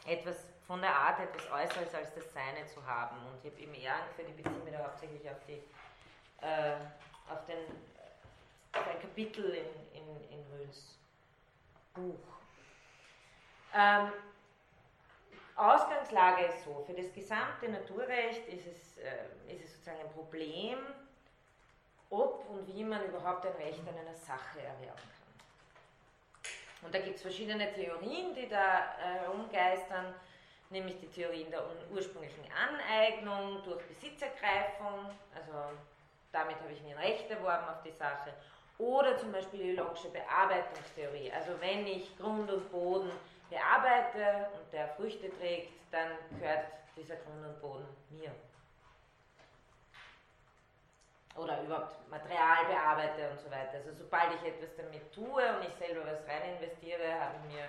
Etwas von der Art, etwas Äußeres als das Seine zu haben. Und ich habe eben eher für die mich da hauptsächlich auf, die, äh, auf den ein Kapitel in, in, in Röhls Buch. Ähm, Ausgangslage ist so, für das gesamte Naturrecht ist es, äh, ist es sozusagen ein Problem, ob und wie man überhaupt ein Recht an einer Sache erwerben kann. Und da gibt es verschiedene Theorien, die da äh, herumgeistern, nämlich die Theorien der ursprünglichen Aneignung durch Besitzergreifung, also damit habe ich mir ein Recht erworben auf die Sache, oder zum Beispiel die Locke'sche Bearbeitungstheorie. Also wenn ich Grund und Boden bearbeite und der Früchte trägt, dann gehört dieser Grund und Boden mir. Oder überhaupt Material bearbeite und so weiter. Also sobald ich etwas damit tue und ich selber was rein investiere, habe ich mir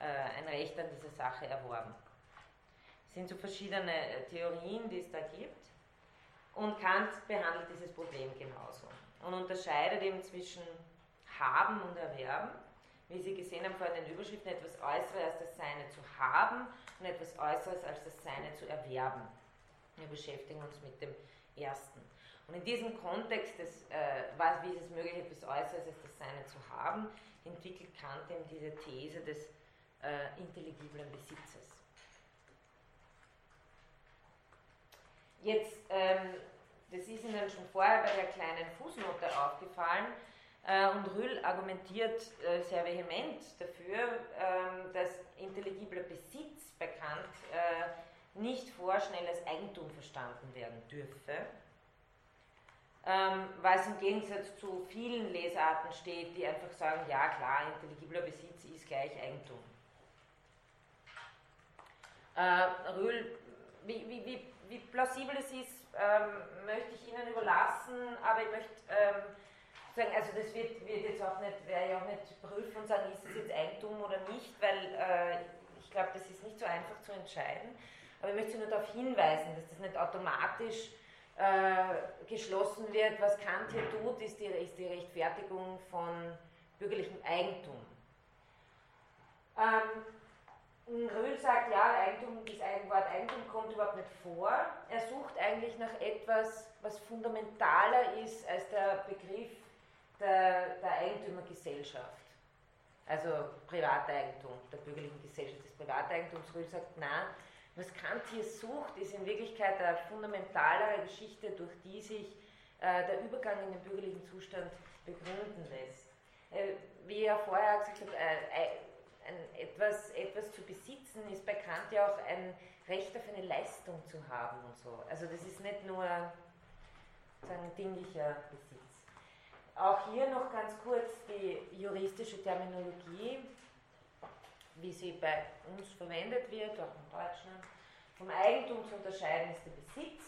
äh, ein Recht an dieser Sache erworben. Es sind so verschiedene äh, Theorien, die es da gibt. Und Kant behandelt dieses Problem genauso und unterscheidet eben zwischen haben und erwerben. Wie Sie gesehen haben in den Überschriften, etwas Äußeres als das Seine zu haben und etwas Äußeres als das Seine zu erwerben. Wir beschäftigen uns mit dem Ersten. Und in diesem Kontext, des, äh, was, wie ist es möglich, etwas Äußeres als das Seine zu haben, entwickelt Kant eben diese These des äh, intelligiblen Besitzes. Jetzt ähm, das ist Ihnen schon vorher bei der kleinen Fußnote aufgefallen. Äh, und Rühl argumentiert äh, sehr vehement dafür, ähm, dass intelligibler Besitz bekannt äh, nicht vorschnell als Eigentum verstanden werden dürfe, ähm, was im Gegensatz zu vielen Lesarten steht, die einfach sagen, ja klar, intelligibler Besitz ist gleich Eigentum. Rühl, wie, wie, wie, wie plausibel es ist, ähm, möchte ich Ihnen überlassen, aber ich möchte ähm, sagen, also das wird, wird jetzt auch nicht, werde ich auch nicht prüfen und sagen, ist es jetzt Eigentum oder nicht, weil äh, ich glaube, das ist nicht so einfach zu entscheiden. Aber ich möchte Sie nur darauf hinweisen, dass das nicht automatisch äh, geschlossen wird. Was Kant hier tut, ist die, ist die Rechtfertigung von bürgerlichem Eigentum. Ähm, Röhl sagt, ja, Eigentum, das Wort Eigentum kommt überhaupt nicht vor. Er sucht eigentlich nach etwas, was fundamentaler ist als der Begriff der, der Eigentümergesellschaft. Also Privateigentum, der bürgerlichen Gesellschaft des Privateigentums. Röhl sagt, nein, was Kant hier sucht, ist in Wirklichkeit eine fundamentalere Geschichte, durch die sich äh, der Übergang in den bürgerlichen Zustand begründen lässt. Äh, wie er vorher gesagt hat, äh, ein, etwas, etwas zu besitzen, ist bei Kant ja auch ein Recht auf eine Leistung zu haben und so. Also das ist nicht nur ein dinglicher Besitz. Auch hier noch ganz kurz die juristische Terminologie, wie sie bei uns verwendet wird, auch in Deutschland. Vom Eigentum zu unterscheiden ist der Besitz.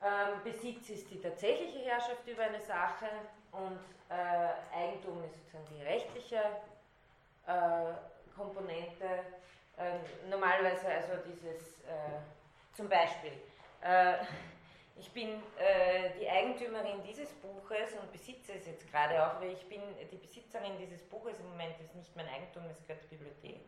Ähm, Besitz ist die tatsächliche Herrschaft über eine Sache und äh, Eigentum ist sozusagen die rechtliche Komponente. Äh, normalerweise also dieses, äh, zum Beispiel, äh, ich bin äh, die Eigentümerin dieses Buches und besitze es jetzt gerade auch, weil ich bin die Besitzerin dieses Buches im Moment, ist nicht mein Eigentum, es gehört zur Bibliothek.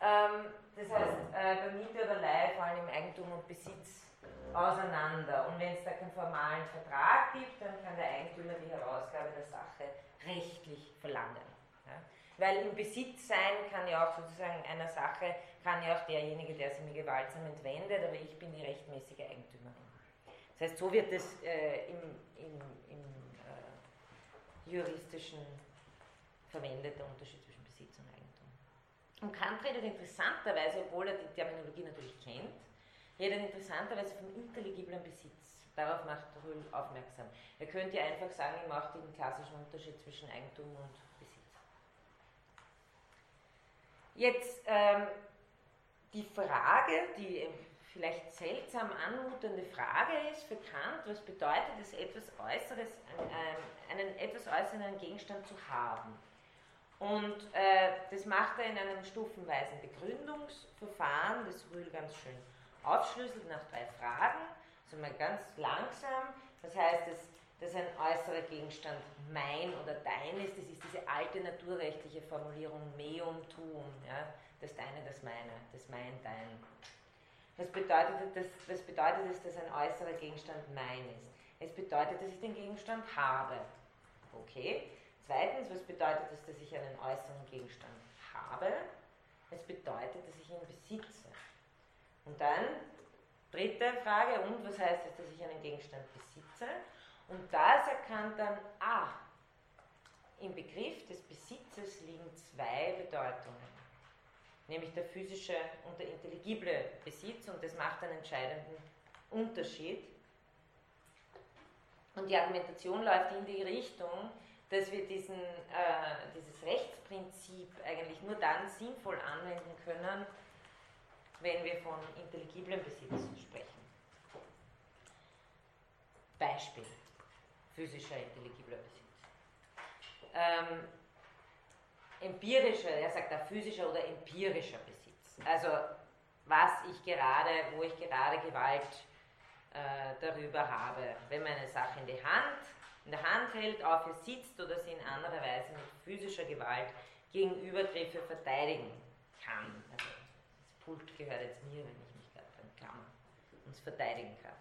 Ähm, das heißt, äh, bei Miete oder Leihe fallen im Eigentum und Besitz auseinander. Und wenn es da keinen formalen Vertrag gibt, dann kann der Eigentümer die Herausgabe der Sache rechtlich verlangen. Weil im Besitz sein kann ja auch sozusagen einer Sache, kann ja auch derjenige, der sie mir gewaltsam entwendet, aber ich bin die rechtmäßige Eigentümerin. Das heißt, so wird es äh, im, im, im äh, juristischen verwendet, der Unterschied zwischen Besitz und Eigentum. Und Kant redet interessanterweise, obwohl er die Terminologie natürlich kennt, redet interessanterweise vom intelligiblen Besitz. Darauf macht Rühl aufmerksam. Er könnte ja einfach sagen, er macht den klassischen Unterschied zwischen Eigentum und Jetzt ähm, die Frage, die vielleicht seltsam anmutende Frage ist für Kant, was bedeutet es, etwas Äußeres, äh, einen etwas äußeren Gegenstand zu haben? Und äh, das macht er in einem stufenweisen Begründungsverfahren, das Rühl ganz schön aufschlüsselt nach drei Fragen. Also mal ganz langsam. Was heißt es, dass ein äußerer Gegenstand mein oder dein das ist diese alte naturrechtliche Formulierung meum tuum, ja? das deine, das meine, das mein, dein. Was bedeutet, das, was bedeutet es, dass ein äußerer Gegenstand mein ist? Es bedeutet, dass ich den Gegenstand habe. Okay. Zweitens, was bedeutet es, dass ich einen äußeren Gegenstand habe? Es bedeutet, dass ich ihn besitze. Und dann, dritte Frage, und was heißt es, dass ich einen Gegenstand besitze? Und da ist erkannt dann, ah, im Begriff des Besitzes liegen zwei Bedeutungen, nämlich der physische und der intelligible Besitz und das macht einen entscheidenden Unterschied. Und die Argumentation läuft in die Richtung, dass wir diesen, äh, dieses Rechtsprinzip eigentlich nur dann sinnvoll anwenden können, wenn wir von intelligiblem Besitz sprechen. Beispiel physischer, intelligibler Besitz. Ähm, empirischer, er sagt da physischer oder empirischer Besitz. Also was ich gerade, wo ich gerade Gewalt äh, darüber habe. Wenn man eine Sache in, die Hand, in der Hand hält, auf ihr sitzt oder sie in anderer Weise mit physischer Gewalt gegen Übergriffe verteidigen kann. Also das Pult gehört jetzt mir, wenn ich mich gerade beim Klammern uns verteidigen kann.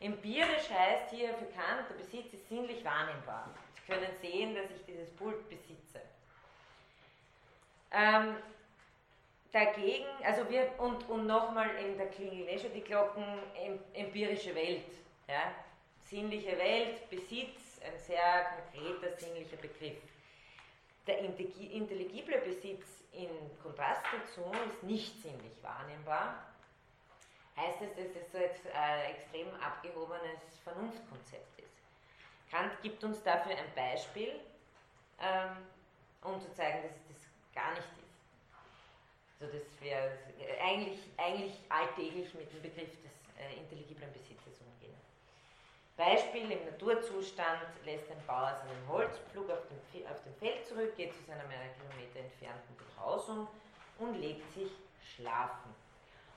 Empirisch heißt hier für Kant, der Besitz ist sinnlich wahrnehmbar. Können sehen, dass ich dieses Pult besitze. Ähm, dagegen, also wir, und, und nochmal in der Klingel eh schon die Glocken, empirische Welt. Ja? Sinnliche Welt, Besitz, ein sehr konkreter sinnlicher Begriff. Der intelligible Besitz in Kontrast dazu ist nicht sinnlich wahrnehmbar, heißt es, dass es so ein extrem abgehobenes Vernunftkonzept. Kant gibt uns dafür ein Beispiel, ähm, um zu zeigen, dass das gar nicht ist. Also dass wir eigentlich, eigentlich alltäglich mit dem Begriff des äh, intelligiblen Besitzes umgehen. Beispiel, im Naturzustand lässt ein Bauer seinen Holzpflug auf dem, auf dem Feld zurück, geht zu seiner mehrere Kilometer entfernten Behausung und legt sich schlafen.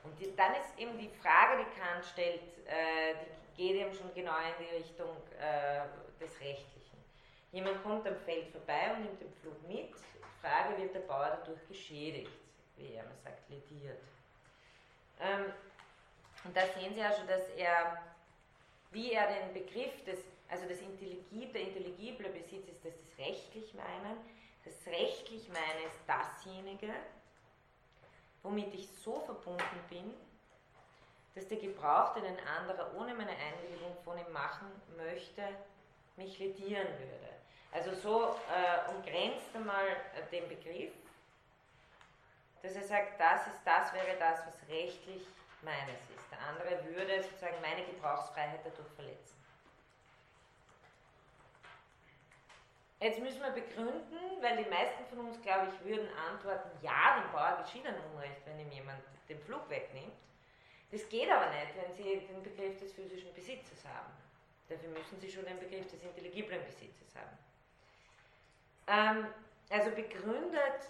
Und die, dann ist eben die Frage, die Kant stellt, äh, die geht eben schon genau in die Richtung äh, des Rechtlichen. Jemand kommt am Feld vorbei und nimmt den Pflug mit. Frage, wird der Bauer dadurch geschädigt, wie er mal sagt, lediert. Ähm, und da sehen Sie ja schon, dass er, wie er den Begriff des, also das Intelligible, intelligible Besitz ist das, das rechtlich meinen. Das rechtlich meine ist dasjenige, womit ich so verbunden bin, dass der Gebrauch, den ein anderer ohne meine Einwilligung von ihm machen möchte, mich ledieren würde. Also so äh, umgrenzt einmal äh, den Begriff, dass er sagt, das ist das wäre das, was rechtlich meines ist. Der andere würde sozusagen meine Gebrauchsfreiheit dadurch verletzen. Jetzt müssen wir begründen, weil die meisten von uns, glaube ich, würden antworten, ja, dem Bauer geschieht ein Unrecht, wenn ihm jemand den Flug wegnimmt. Das geht aber nicht, wenn Sie den Begriff des physischen Besitzes haben. Dafür müssen Sie schon den Begriff des intelligiblen Besitzes haben. Ähm, also begründet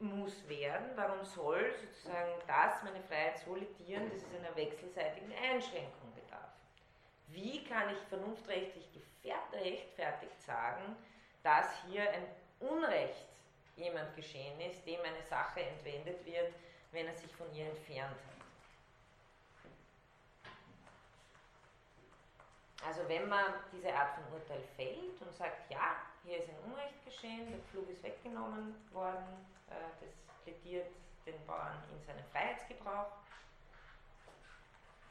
muss werden, warum soll sozusagen das meine Freiheit so litieren, dass es einer wechselseitigen Einschränkung bedarf. Wie kann ich vernunftrechtlich gerechtfertigt sagen, dass hier ein Unrecht jemand geschehen ist, dem eine Sache entwendet wird, wenn er sich von ihr entfernt hat. Also wenn man diese Art von Urteil fällt und sagt, ja, hier ist ein Unrecht geschehen, der Flug ist weggenommen worden, äh, das plädiert den Bauern in seinen Freiheitsgebrauch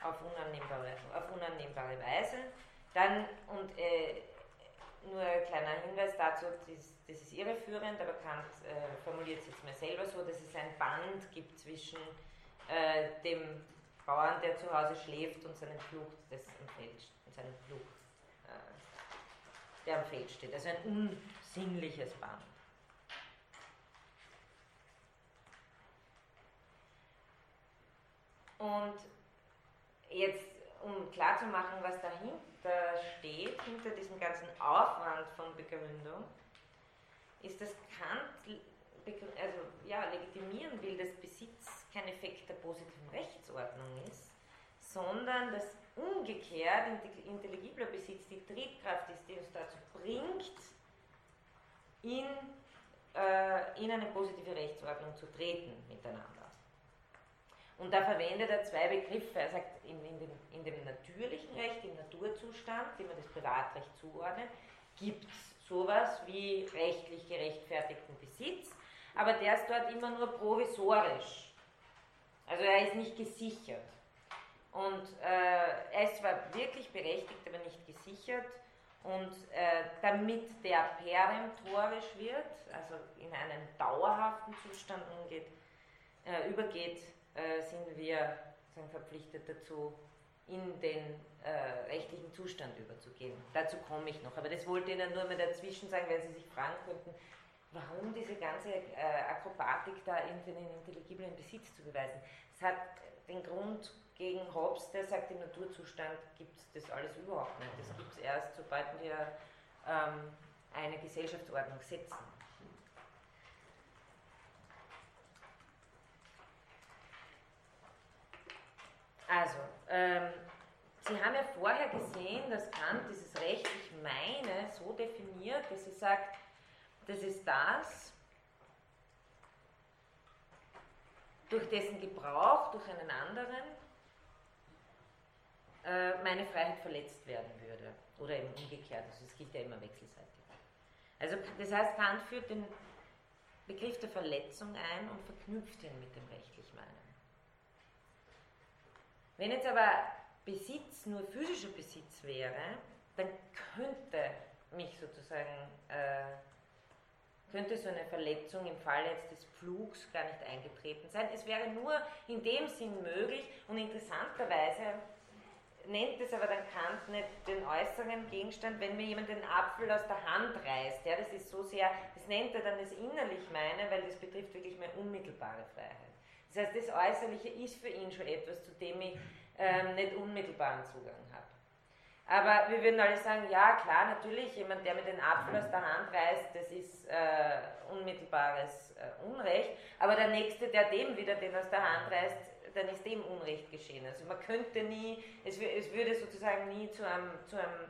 auf unannehmbare, auf unannehmbare Weise, dann und äh, nur ein kleiner Hinweis dazu, das, das ist irreführend, aber Kant äh, formuliert es jetzt mal selber so, dass es ein Band gibt zwischen äh, dem Bauern, der zu Hause schläft, und seinem Flug, das am Und seinem Flug, äh, der am Feld steht. Also ein unsinnliches Band. Und jetzt, um klarzumachen, was dahinter da steht, hinter diesem ganzen Aufwand von Begründung, ist, dass Kant also, ja, legitimieren will, dass Besitz kein Effekt der positiven Rechtsordnung ist, sondern dass umgekehrt intelligibler Besitz die Triebkraft ist, die uns dazu bringt, in, äh, in eine positive Rechtsordnung zu treten miteinander. Und da verwendet er zwei Begriffe. Er sagt, in, in, dem, in dem natürlichen Recht, im Naturzustand, dem man das Privatrecht zuordnet, gibt es sowas wie rechtlich gerechtfertigten Besitz, aber der ist dort immer nur provisorisch. Also er ist nicht gesichert. Und äh, er ist zwar wirklich berechtigt, aber nicht gesichert. Und äh, damit der peremptorisch wird, also in einen dauerhaften Zustand umgeht, äh, übergeht, äh, sind wir sagen, verpflichtet dazu, in den äh, rechtlichen Zustand überzugehen. Dazu komme ich noch. Aber das wollte ich Ihnen nur mal dazwischen sagen, weil Sie sich fragen könnten, warum diese ganze äh, Akrobatik da in den intelligiblen Besitz zu beweisen. Es hat den Grund gegen Hobbes, der sagt, im Naturzustand gibt es das alles überhaupt nicht. Das gibt es erst, sobald wir ähm, eine Gesellschaftsordnung setzen. Also, ähm, Sie haben ja vorher gesehen, dass Kant dieses rechtlich meine so definiert, dass er sagt, das ist das, durch dessen Gebrauch durch einen anderen äh, meine Freiheit verletzt werden würde. Oder eben umgekehrt, also es gilt ja immer wechselseitig. Also das heißt, Kant führt den Begriff der Verletzung ein und verknüpft ihn mit dem rechtlich meinen. Wenn jetzt aber Besitz nur physischer Besitz wäre, dann könnte mich sozusagen, äh, könnte so eine Verletzung im Fall jetzt des Flugs gar nicht eingetreten sein. Es wäre nur in dem Sinn möglich und interessanterweise nennt es aber dann Kant nicht den äußeren Gegenstand, wenn mir jemand den Apfel aus der Hand reißt. Ja, das ist so sehr, das nennt er dann das innerlich meine, weil das betrifft wirklich meine unmittelbare Freiheit. Das heißt, das Äußerliche ist für ihn schon etwas, zu dem ich ähm, nicht unmittelbaren Zugang habe. Aber wir würden alle sagen, ja klar, natürlich, jemand, der mir den Apfel aus der Hand reißt, das ist äh, unmittelbares äh, Unrecht. Aber der Nächste, der dem wieder den aus der Hand reißt, dann ist dem Unrecht geschehen. Also man könnte nie, es, es würde sozusagen nie zu einem, zu einem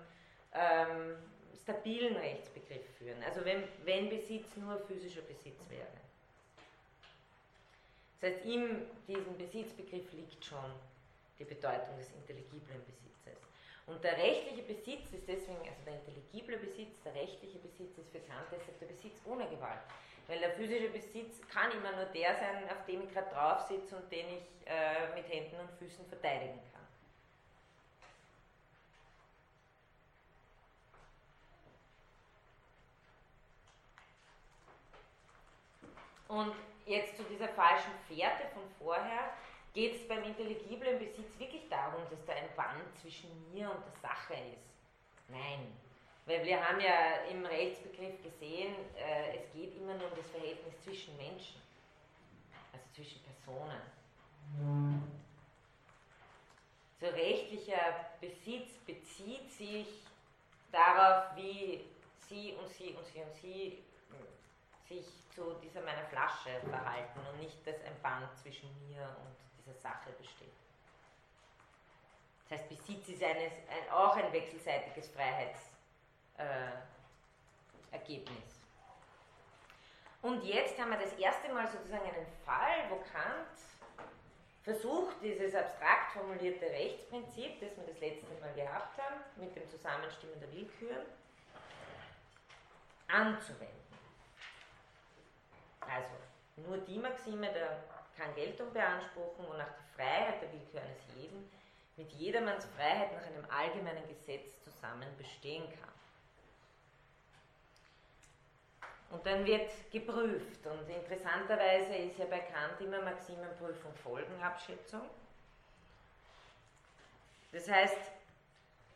ähm, stabilen Rechtsbegriff führen. Also wenn, wenn Besitz nur physischer Besitz wäre. Das heißt, in diesem Besitzbegriff liegt schon die Bedeutung des intelligiblen Besitzes. Und der rechtliche Besitz ist deswegen, also der intelligible Besitz, der rechtliche Besitz ist für Kant deshalb der Besitz ohne Gewalt. Weil der physische Besitz kann immer nur der sein, auf dem ich gerade drauf sitze und den ich äh, mit Händen und Füßen verteidigen kann. Und jetzt zu dieser falschen Fährte von vorher geht es beim intelligiblen Besitz wirklich darum, dass da ein Band zwischen mir und der Sache ist. Nein, weil wir haben ja im Rechtsbegriff gesehen, äh, es geht immer nur um das Verhältnis zwischen Menschen, also zwischen Personen. So rechtlicher Besitz bezieht sich darauf, wie Sie und Sie und Sie und Sie sich zu dieser meiner Flasche verhalten und nicht, dass ein Band zwischen mir und dieser Sache besteht. Das heißt, Besitz ist eines, ein, auch ein wechselseitiges Freiheits- äh, Ergebnis. Und jetzt haben wir das erste Mal sozusagen einen Fall, wo Kant versucht, dieses abstrakt formulierte Rechtsprinzip, das wir das letzte Mal gehabt haben, mit dem Zusammenstimmen der Willkür, anzuwenden. Also, nur die Maxime der kann Geltung beanspruchen, wonach die Freiheit der Willkür eines jeden mit jedermanns Freiheit nach einem allgemeinen Gesetz zusammen bestehen kann. Und dann wird geprüft. Und interessanterweise ist ja bei Kant immer Maximenprüfung Folgenabschätzung. Das heißt,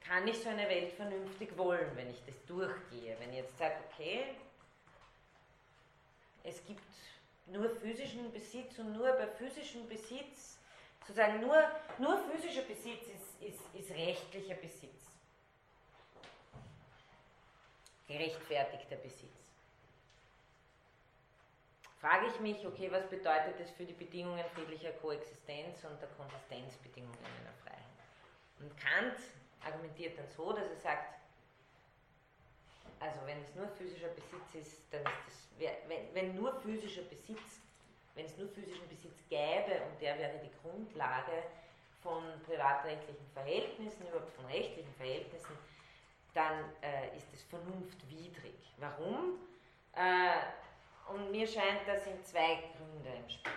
kann ich so eine Welt vernünftig wollen, wenn ich das durchgehe? Wenn ich jetzt sage, okay, es gibt nur physischen Besitz und nur bei physischem Besitz, sozusagen nur, nur physischer Besitz ist, ist, ist rechtlicher Besitz. Gerechtfertigter Besitz frage ich mich, okay, was bedeutet das für die Bedingungen friedlicher Koexistenz und der Konsistenzbedingungen einer Freiheit? Und Kant argumentiert dann so, dass er sagt, also wenn es nur physischer Besitz ist, dann ist das, wenn, wenn nur physischer Besitz, wenn es nur physischen Besitz gäbe und der wäre die Grundlage von privatrechtlichen Verhältnissen, überhaupt von rechtlichen Verhältnissen, dann äh, ist es vernunftwidrig. Warum? Äh, und mir scheint, da sind zwei Gründe im Spiel.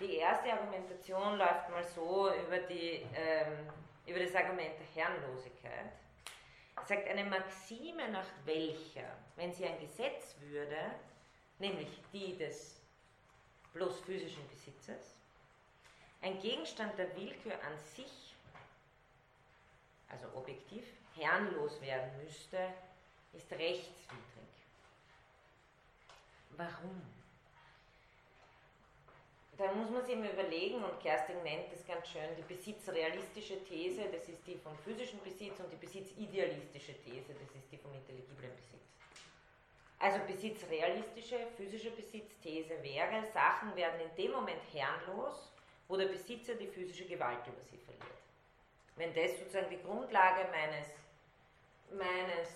Die erste Argumentation läuft mal so über, die, ähm, über das Argument der Herrenlosigkeit. Er sagt, eine Maxime, nach welcher, wenn sie ein Gesetz würde, nämlich die des bloß physischen Besitzes, ein Gegenstand der Willkür an sich, also objektiv, herrenlos werden müsste, ist rechtswidrig. Warum? Da muss man sich mal überlegen, und Kerstin nennt das ganz schön, die besitzrealistische These, das ist die vom physischen Besitz, und die besitzidealistische These, das ist die vom intelligiblen Besitz. Also besitzrealistische, physische Besitzthese wäre, Sachen werden in dem Moment herrenlos, wo der Besitzer die physische Gewalt über sie verliert. Wenn das sozusagen die Grundlage meines, meines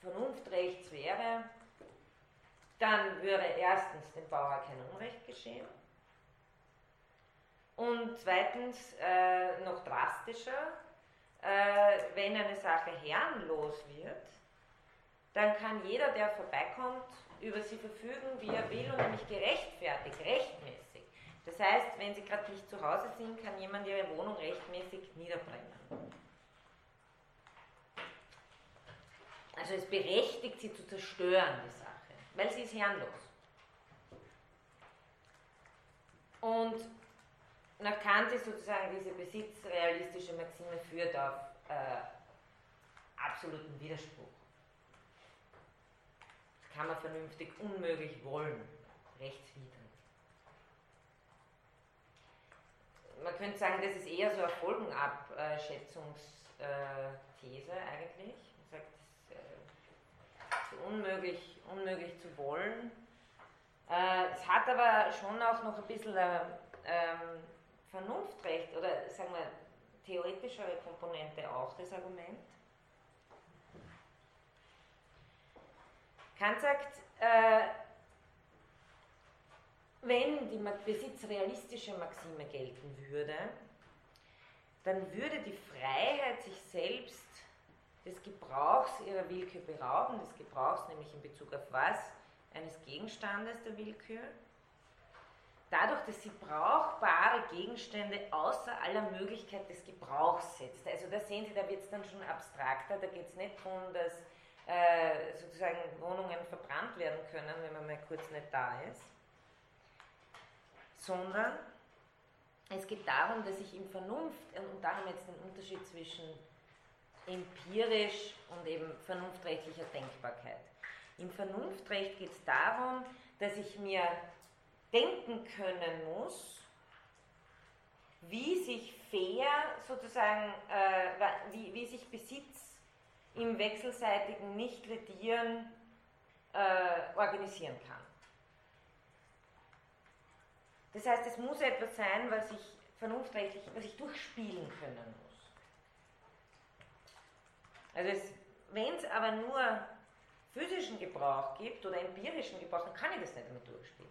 Vernunftrechts wäre, dann würde erstens dem Bauer kein Unrecht geschehen und zweitens äh, noch drastischer, äh, wenn eine Sache herrenlos wird, dann kann jeder, der vorbeikommt, über sie verfügen, wie er will und nämlich gerechtfertigt, rechtmäßig. Das heißt, wenn sie gerade nicht zu Hause sind, kann jemand ihre Wohnung rechtmäßig niederbrennen. Also es berechtigt sie zu zerstören, die Sache weil sie ist herrenlos. Und nach Kant ist sozusagen diese besitzrealistische Maxime führt auf äh, absoluten Widerspruch. Das kann man vernünftig unmöglich wollen, rechtswidrig. Man könnte sagen, das ist eher so eine Folgenabschätzungsthese eigentlich. Man sagt, das ist äh, unmöglich unmöglich zu wollen. Äh, es hat aber schon auch noch ein bisschen äh, ähm, Vernunftrecht oder sagen wir theoretischere Komponente auch das Argument. Kant sagt, äh, wenn die besitzrealistische Maxime gelten würde, dann würde die Freiheit, sich selbst des Gebrauchs ihrer Willkür berauben, des Gebrauchs nämlich in Bezug auf was? Eines Gegenstandes der Willkür. Dadurch, dass sie brauchbare Gegenstände außer aller Möglichkeit des Gebrauchs setzt. Also da sehen Sie, da wird es dann schon abstrakter, da geht es nicht darum, dass äh, sozusagen Wohnungen verbrannt werden können, wenn man mal kurz nicht da ist, sondern es geht darum, dass ich im Vernunft, und da haben wir jetzt den Unterschied zwischen empirisch und eben vernunftrechtlicher Denkbarkeit. Im Vernunftrecht geht es darum, dass ich mir denken können muss, wie sich fair sozusagen, äh, wie, wie sich Besitz im wechselseitigen Nicht-Ledieren äh, organisieren kann. Das heißt, es muss etwas sein, was ich vernunftrechtlich, was ich durchspielen können muss. Also wenn es aber nur physischen Gebrauch gibt oder empirischen Gebrauch, dann kann ich das nicht mehr durchspielen.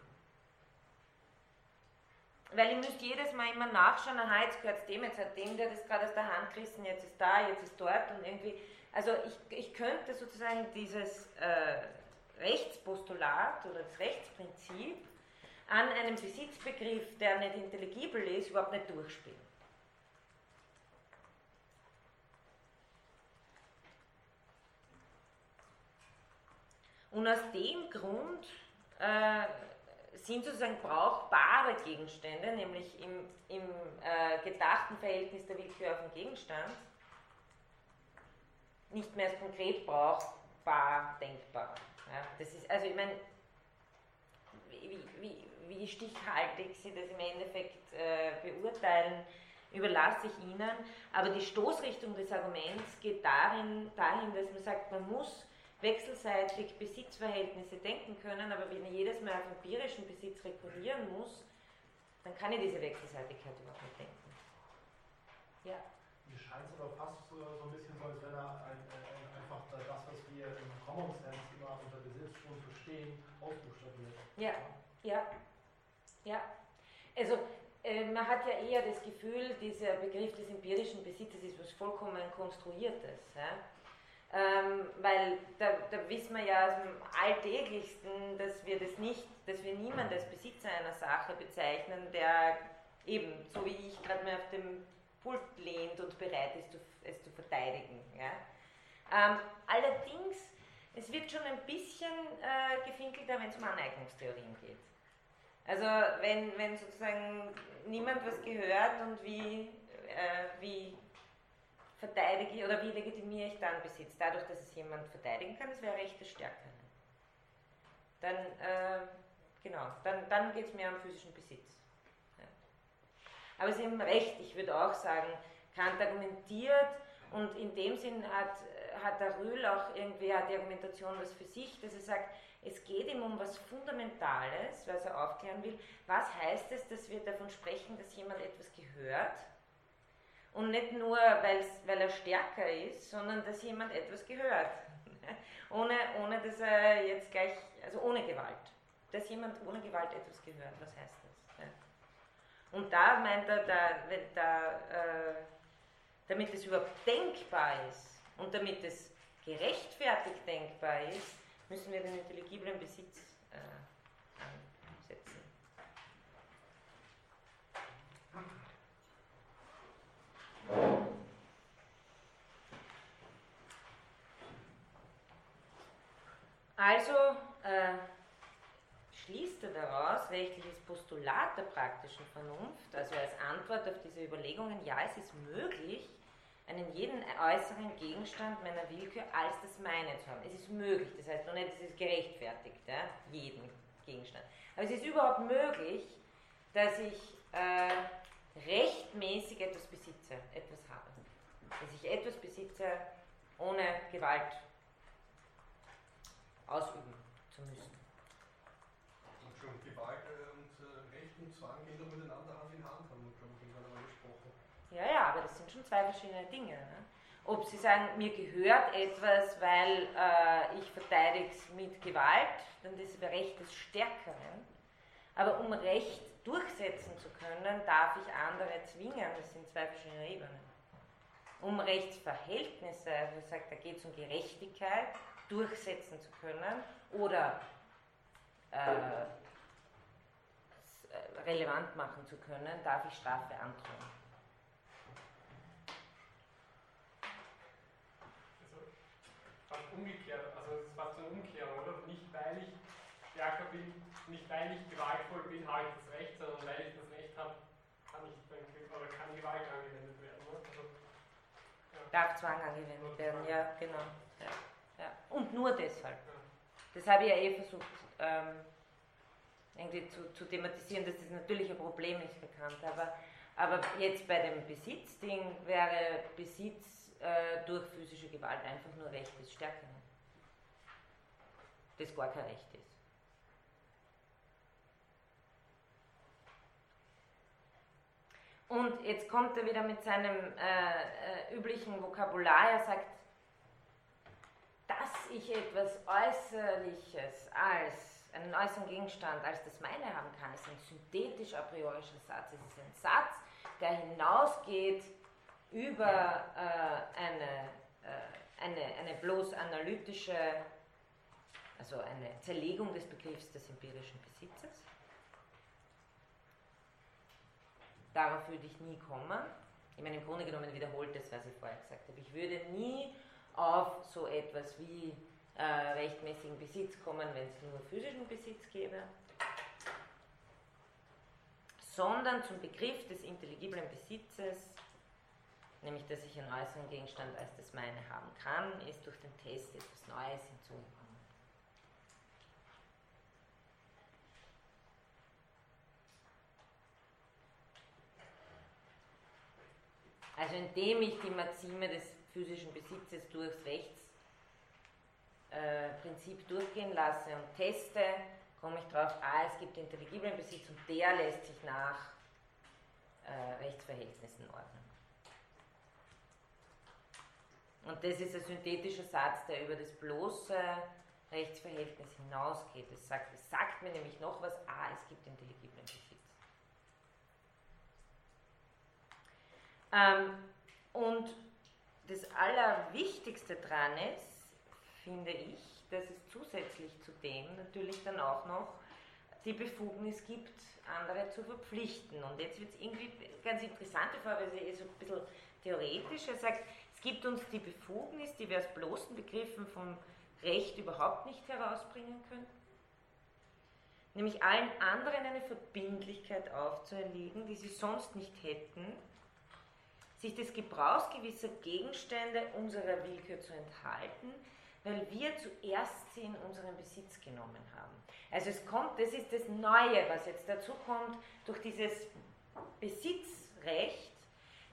Weil ich müsste jedes Mal immer nachschauen, aha, jetzt gehört es dem, jetzt hat dem, der das gerade aus der Hand gerissen, jetzt ist da, jetzt ist dort und irgendwie, also ich, ich könnte sozusagen dieses äh, Rechtspostulat oder das Rechtsprinzip an einem Besitzbegriff, der nicht intelligibel ist, überhaupt nicht durchspielen. Und aus dem Grund äh, sind sozusagen brauchbare Gegenstände, nämlich im, im äh, gedachten Verhältnis der Willkür auf den Gegenstand, nicht mehr als konkret brauchbar denkbar. Ja, das ist, also ich meine, wie, wie, wie stichhaltig Sie das im Endeffekt äh, beurteilen, überlasse ich Ihnen. Aber die Stoßrichtung des Arguments geht darin, dahin, dass man sagt, man muss wechselseitig Besitzverhältnisse denken können, aber wenn ich jedes Mal auf empirischen Besitz rekurrieren muss, dann kann ich diese Wechselseitigkeit überhaupt nicht denken.
Ja. Mir scheint es aber fast so, so ein bisschen so, als wenn er ein, ein, einfach das, was wir im Common Sense immer unter Besitz schon verstehen, ausbuchstabiert.
Ja, ja. Ja, also äh, man hat ja eher das Gefühl, dieser Begriff des empirischen Besitzes ist was vollkommen Konstruiertes. Ja? Ähm, weil da, da, wissen wir ja aus dem Alltäglichsten, dass wir das nicht, dass wir niemanden als Besitzer einer Sache bezeichnen, der eben, so wie ich, gerade mal auf dem Pult lehnt und bereit ist, es zu verteidigen. Ja? Ähm, allerdings, es wird schon ein bisschen äh, gefinkelter, wenn es um Aneignungstheorien geht. Also wenn, wenn sozusagen niemand was gehört und wie, äh, wie verteidige ich oder wie legitimiere ich dann Besitz? Dadurch, dass es jemand verteidigen kann, das wäre rechte Stärke. Dann, äh, genau, dann, dann geht es mehr um physischen Besitz. Ja. Aber Sie haben recht, ich würde auch sagen, Kant argumentiert und in dem Sinn hat, hat der Rühl auch irgendwie hat die Argumentation was für sich, dass er sagt, es geht ihm um was Fundamentales, was er aufklären will. Was heißt es, dass wir davon sprechen, dass jemand etwas gehört? Und nicht nur, weil er stärker ist, sondern dass jemand etwas gehört. *laughs* ohne, ohne dass er jetzt gleich, also ohne Gewalt. Dass jemand ohne Gewalt etwas gehört, was heißt das? Und da meint er, da, da, äh, damit es überhaupt denkbar ist und damit es gerechtfertigt denkbar ist, müssen wir den intelligiblen Besitz äh, ansetzen. Also äh, schließt er daraus rechtliches Postulat der praktischen Vernunft, also als Antwort auf diese Überlegungen, ja, es ist möglich, einen jeden äußeren Gegenstand meiner Willkür als das meine zu haben. Es ist möglich, das heißt noch nicht, es ist gerechtfertigt, ja, jeden Gegenstand. Aber es ist überhaupt möglich, dass ich äh, rechtmäßig etwas besitze, etwas habe. Dass ich etwas besitze, ohne Gewalt ausüben zu müssen.
Und schon Gewalt und äh, Recht und Zwang gehen doch miteinander Hand in Hand, haben wir, glaube ich, irgendwann einmal gesprochen.
Ja, ja, aber das sind schon zwei verschiedene Dinge. Ne? Ob Sie sagen, mir gehört etwas, weil äh, ich verteidige es mit Gewalt, dann ist das Recht des Stärkeren. Aber um Recht durchsetzen zu können, darf ich andere zwingen. Das sind zwei verschiedene Ebenen. Um Rechtsverhältnisse, also ich sage, da geht es um Gerechtigkeit, durchsetzen zu können oder äh, relevant machen zu können, darf ich Strafe androhen.
Also fast umgekehrt, also es ist fast eine Umkehrung, oder? Nicht weil ich stärker bin, nicht weil ich gewaltvoll bin, habe ich das Recht, sondern weil ich das Recht habe, kann ich oder kann Gewalt angewendet werden. Also,
ja. Darf Zwang angewendet werden, ja, genau. Ja, Und nur deshalb. Das habe ich ja eh versucht. Ähm, irgendwie zu, zu thematisieren, dass das natürlich ein Problem ist, bekannt. Aber, aber jetzt bei dem Besitzding wäre Besitz äh, durch physische Gewalt einfach nur Recht des Stärkeren. Das gar kein Recht ist. Und jetzt kommt er wieder mit seinem äh, äh, üblichen Vokabular. Er sagt, dass ich etwas Äußerliches als einen äußeren Gegenstand als das meine haben kann, ist ein synthetisch a priorischer Satz. Es ist ein Satz, der hinausgeht über äh, eine, äh, eine, eine bloß analytische, also eine Zerlegung des Begriffs des empirischen Besitzes. Darauf würde ich nie kommen. Ich meine, im Grunde genommen wiederholt das, was ich vorher gesagt habe. Ich würde nie auf so etwas wie äh, rechtmäßigen Besitz kommen, wenn es nur physischen Besitz gäbe, sondern zum Begriff des intelligiblen Besitzes, nämlich dass ich einen äußeren Gegenstand als das meine haben kann, ist durch den Test etwas Neues hinzugekommen. Also indem ich die Maxime des physischen Besitzes durchs Rechts äh, durchgehen lasse und teste, komme ich darauf, ah, es gibt intelligiblen Besitz und der lässt sich nach äh, Rechtsverhältnissen ordnen. Und das ist ein synthetischer Satz, der über das bloße Rechtsverhältnis hinausgeht. Es sagt, sagt mir nämlich noch was, ah, es gibt intelligiblen Besitz. Ähm, und das Allerwichtigste daran ist, finde ich, dass es zusätzlich zu dem natürlich dann auch noch die Befugnis gibt, andere zu verpflichten. Und jetzt wird es irgendwie ganz interessant, weil sie ist so ein bisschen theoretisch. Er sagt, es gibt uns die Befugnis, die wir aus bloßen Begriffen vom Recht überhaupt nicht herausbringen können. Nämlich allen anderen eine Verbindlichkeit aufzuerlegen, die sie sonst nicht hätten, sich des Gebrauchs gewisser Gegenstände unserer Willkür zu enthalten, weil wir zuerst sie in unseren Besitz genommen haben. Also es kommt, das ist das Neue, was jetzt dazu kommt, durch dieses Besitzrecht.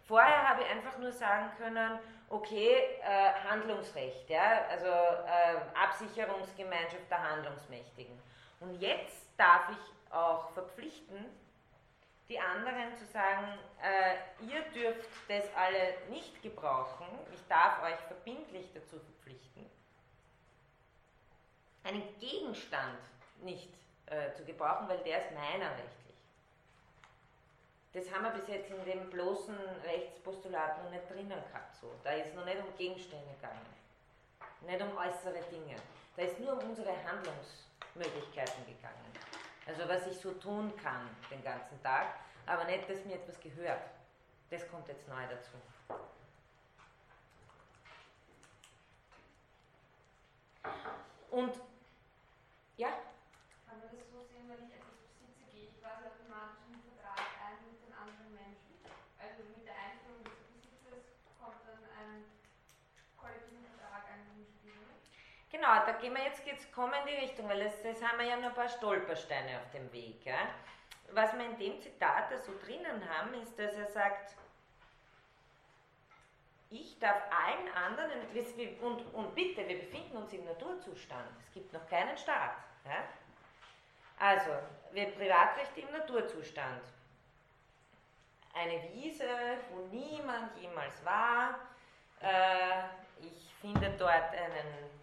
Vorher habe ich einfach nur sagen können, okay, äh, Handlungsrecht, ja, also äh, Absicherungsgemeinschaft der Handlungsmächtigen. Und jetzt darf ich auch verpflichten, die anderen zu sagen, äh, ihr dürft das alle nicht gebrauchen, ich darf euch verbindlich dazu verpflichten einen Gegenstand nicht äh, zu gebrauchen, weil der ist meiner rechtlich. Das haben wir bis jetzt in dem bloßen Rechtspostulat noch nicht drinnen gehabt. So. Da ist noch nicht um Gegenstände gegangen, nicht um äußere Dinge. Da ist nur um unsere Handlungsmöglichkeiten gegangen. Also was ich so tun kann den ganzen Tag, aber nicht, dass mir etwas gehört. Das kommt jetzt neu dazu. Und ja?
Kann man das so sehen, wenn ich etwas besitze, gehe ich quasi automatisch einen Vertrag ein mit den anderen Menschen? Also mit der Einführung des Besitzes kommt dann ein kollektiver Vertrag ein Spiel?
Genau, da gehen wir jetzt, jetzt kommen in die Richtung, weil das, das haben wir ja noch ein paar Stolpersteine auf dem Weg. Ja? Was wir in dem Zitat da so drinnen haben, ist, dass er sagt, ich darf allen anderen, und, und bitte, wir befinden uns im Naturzustand, es gibt noch keinen Staat. Ja? Also, wir Privatrecht im Naturzustand. Eine Wiese, wo niemand jemals war. Äh, ich finde dort einen,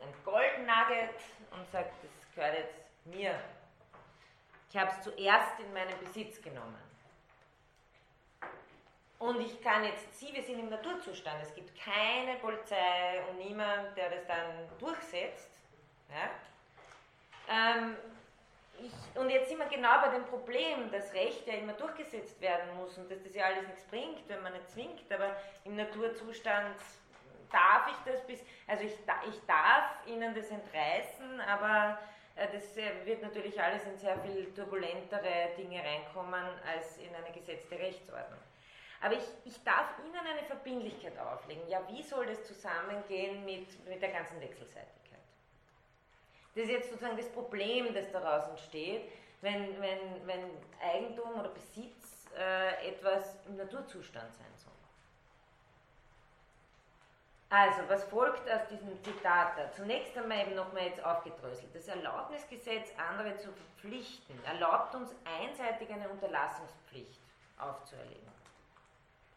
ein Goldnugget und sage, das gehört jetzt mir. Ich habe es zuerst in meinen Besitz genommen. Und ich kann jetzt, Sie, wir sind im Naturzustand, es gibt keine Polizei und niemand, der das dann durchsetzt. Ja? Ähm, ich, und jetzt sind wir genau bei dem Problem, dass Recht ja immer durchgesetzt werden muss und dass das ja alles nichts bringt, wenn man nicht zwingt, aber im Naturzustand darf ich das bis, also ich, ich darf Ihnen das entreißen, aber äh, das äh, wird natürlich alles in sehr viel turbulentere Dinge reinkommen als in eine gesetzte Rechtsordnung. Aber ich, ich darf Ihnen eine Verbindlichkeit auflegen. Ja, wie soll das zusammengehen mit, mit der ganzen Wechselseitigkeit? Das ist jetzt sozusagen das Problem, das daraus entsteht, wenn, wenn, wenn Eigentum oder Besitz äh, etwas im Naturzustand sein soll. Also, was folgt aus diesem Zitat da? Zunächst einmal eben nochmal jetzt aufgedröselt. Das Erlaubnisgesetz, andere zu verpflichten, erlaubt uns einseitig eine Unterlassungspflicht aufzuerlegen.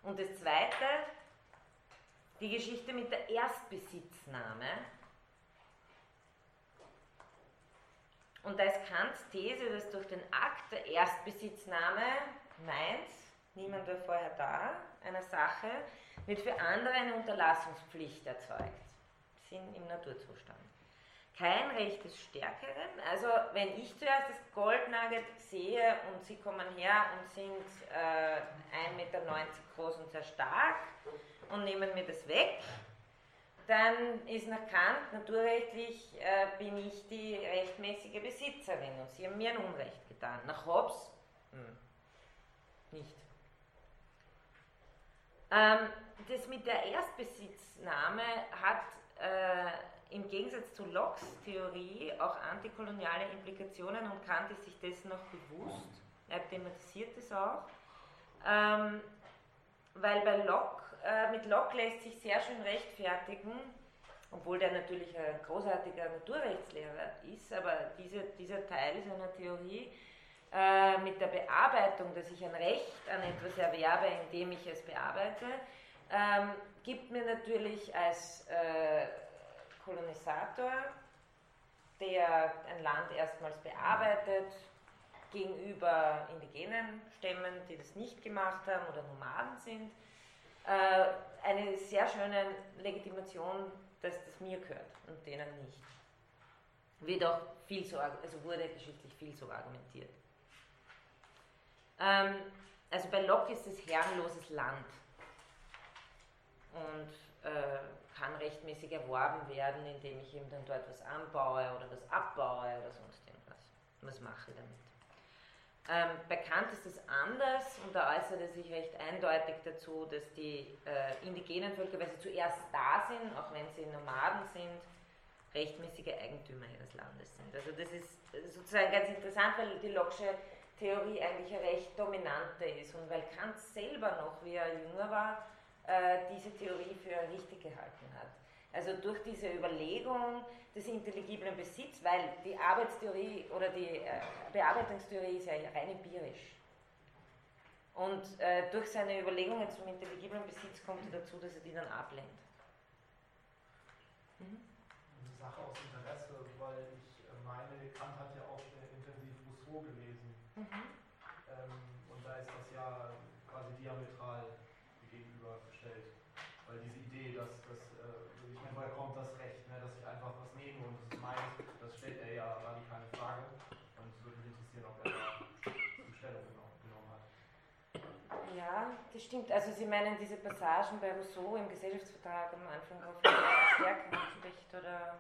Und das Zweite, die Geschichte mit der Erstbesitznahme. Und da ist Kants These, dass durch den Akt der Erstbesitznahme meint, niemand war vorher da, einer Sache, wird für andere eine Unterlassungspflicht erzeugt. Sind im Naturzustand. Kein Recht des Stärkeren. Also wenn ich zuerst das Goldnugget sehe und Sie kommen her und sind äh, 1,90 Meter groß und sehr stark und nehmen mir das weg, dann ist nach Kant naturrechtlich äh, bin ich die rechtmäßige Besitzerin und Sie haben mir ein Unrecht getan. Nach Hobbes hm, nicht. Ähm, das mit der Erstbesitznahme hat äh, im Gegensatz zu Locke's Theorie auch antikoloniale Implikationen und Kant ist sich dessen noch bewusst. Er thematisiert es auch. Ähm, weil bei Locke, äh, mit Locke lässt sich sehr schön rechtfertigen, obwohl der natürlich ein großartiger Naturrechtslehrer ist, aber diese, dieser Teil seiner Theorie äh, mit der Bearbeitung, dass ich ein Recht an etwas erwerbe, indem ich es bearbeite, ähm, gibt mir natürlich als äh, Kolonisator, der ein Land erstmals bearbeitet, gegenüber indigenen Stämmen, die das nicht gemacht haben oder Nomaden sind, äh, eine sehr schöne Legitimation, dass das mir gehört und denen nicht. Wird auch viel so, also wurde geschichtlich viel so argumentiert. Ähm, also bei Locke ist es herrenloses Land und äh, kann rechtmäßig erworben werden, indem ich eben dann dort was anbaue oder was abbaue oder sonst irgendwas. Was mache damit? Ähm, bekannt ist es anders und da äußert er sich recht eindeutig dazu, dass die äh, indigenen Völker, weil sie zuerst da sind, auch wenn sie Nomaden sind, rechtmäßige Eigentümer ihres Landes sind. Also das ist sozusagen ganz interessant, weil die Locke'sche Theorie eigentlich eine recht dominante ist und weil Kant selber noch, wie er jünger war, äh, diese Theorie für richtig gehalten hat. Also durch diese Überlegung des intelligiblen Besitzes, weil die Arbeitstheorie oder die äh, Bearbeitungstheorie ist ja rein empirisch. Und äh, durch seine Überlegungen zum intelligiblen Besitz kommt er dazu, dass er die dann ablehnt.
Mhm. Eine Sache aus Interesse, weil ich meine, Kant hat ja auch sehr intensiv Rousseau gelesen. Mhm. Ähm, und da ist das ja quasi diametral gegenübergestellt. Weil diese Idee, dass, dass äh, ich meine, woher kommt das Recht, ne, dass ich einfach was nehme und es ist meins, das stellt er ja radikal in Frage. Und es würde mich interessieren, ob er da die Stellung genommen hat.
Ja, das stimmt. Also Sie meinen diese Passagen bei Rousseau im Gesellschaftsvertrag am Anfang auf Stärken spricht, oder?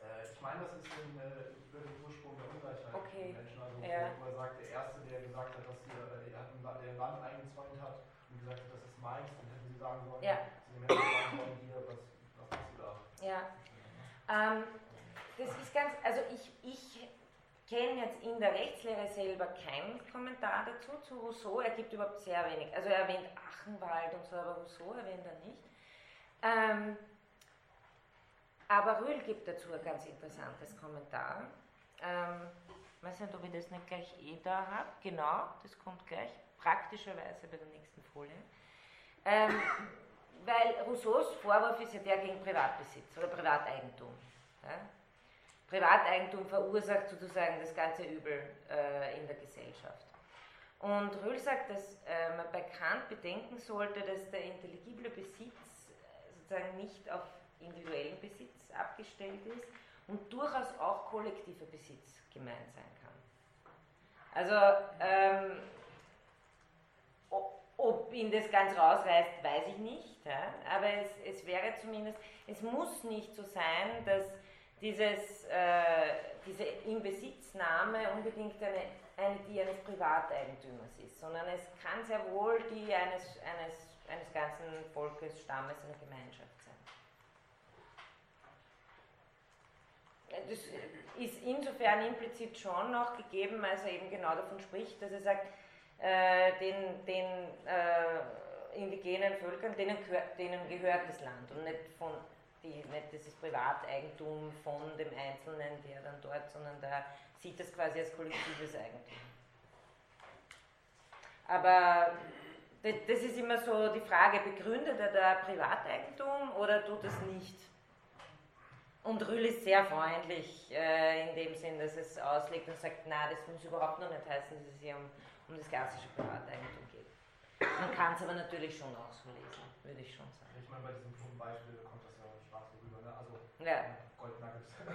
Äh, ich meine, das ist in, äh, über den Ursprung der Ungleichheit
okay.
Menschen. Also,
ja.
wo er sagt, der Erste, der gesagt hat, dass äh, er hat ein Land eingezäunt hat und gesagt hat, das ist meins, dann hätten sie sagen sollen,
ja.
sie Menschen sagen sollen, hier, was, was machst du da?
Ja. Ähm, das ist ganz, also ich, ich kenne jetzt in der Rechtslehre selber keinen Kommentar dazu, zu Rousseau. Er gibt überhaupt sehr wenig. Also er erwähnt Achenwald und so, aber Rousseau erwähnt er nicht. Ähm, aber Rühl gibt dazu ein ganz interessantes Kommentar. ähm, weiß nicht, ob ich das nicht gleich eh da habe. Genau, das kommt gleich, praktischerweise bei der nächsten Folie. Ähm, weil Rousseaus Vorwurf ist ja der gegen Privatbesitz oder Privateigentum. Ja? Privateigentum verursacht sozusagen das ganze Übel äh, in der Gesellschaft. Und Röhl sagt, dass äh, man bei Kant bedenken sollte, dass der intelligible Besitz äh, sozusagen nicht auf individuellen Besitz abgestellt ist und durchaus auch kollektiver Besitz gemeint sein kann. Also, ähm, ob ihn das ganz rausreißt, weiß ich nicht, ja? aber es, es wäre zumindest, es muss nicht so sein, dass dieses, äh, diese Inbesitznahme unbedingt eine, eine, die eines Privateigentümers ist, sondern es kann sehr wohl die eines, eines, eines ganzen Volkes, Stammes, einer Gemeinschaft sein. Das ist insofern implizit schon noch gegeben, als er eben genau davon spricht, dass er sagt, äh, den, den äh, indigenen Völkern, denen, denen gehört das Land und nicht von die, nicht ist Privateigentum von dem Einzelnen, der dann dort, sondern da sieht das quasi als kollektives Eigentum. Aber das ist immer so die Frage, begründet er da Privateigentum oder tut es nicht? Und Rühl ist sehr freundlich äh, in dem Sinn, dass es auslegt und sagt, na, das muss überhaupt noch nicht heißen, dass es hier um, um das klassische Privateigentum geht. Man kann es aber natürlich schon auch so lesen, würde ich schon sagen.
Ich meine, bei diesem Beispiel
ja.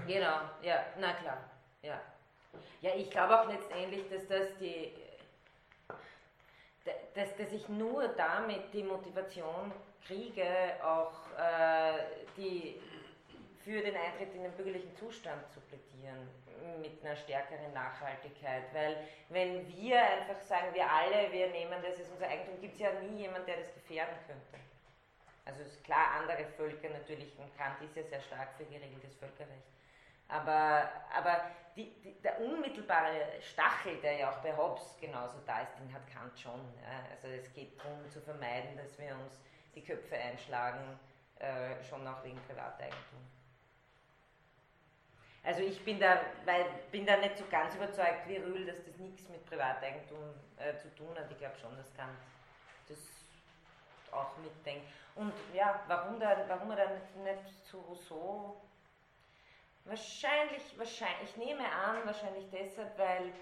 Genau, ja, na klar. Ja, ja ich glaube auch letztendlich, dass das die dass, dass ich nur damit die Motivation kriege, auch äh, die für den Eintritt in den bürgerlichen Zustand zu plädieren mit einer stärkeren Nachhaltigkeit. Weil wenn wir einfach sagen, wir alle, wir nehmen das als unser Eigentum, gibt es ja nie jemand, der das gefährden könnte. Also ist klar, andere Völker natürlich, und Kant ist ja sehr stark für geregeltes Völkerrecht. Aber, aber die, die, der unmittelbare Stachel, der ja auch bei Hobbes genauso da ist, den hat Kant schon. Also es geht darum zu vermeiden, dass wir uns die Köpfe einschlagen, äh, schon auch wegen Privateigentum. Also ich bin da, weil, bin da nicht so ganz überzeugt wie Rühl, dass das nichts mit Privateigentum äh, zu tun hat. Ich glaube schon, dass Kant das auch mitdenkt. Und ja, warum, dann, warum er dann nicht zu Rousseau? Wahrscheinlich, wahrscheinlich, ich nehme an, wahrscheinlich deshalb, weil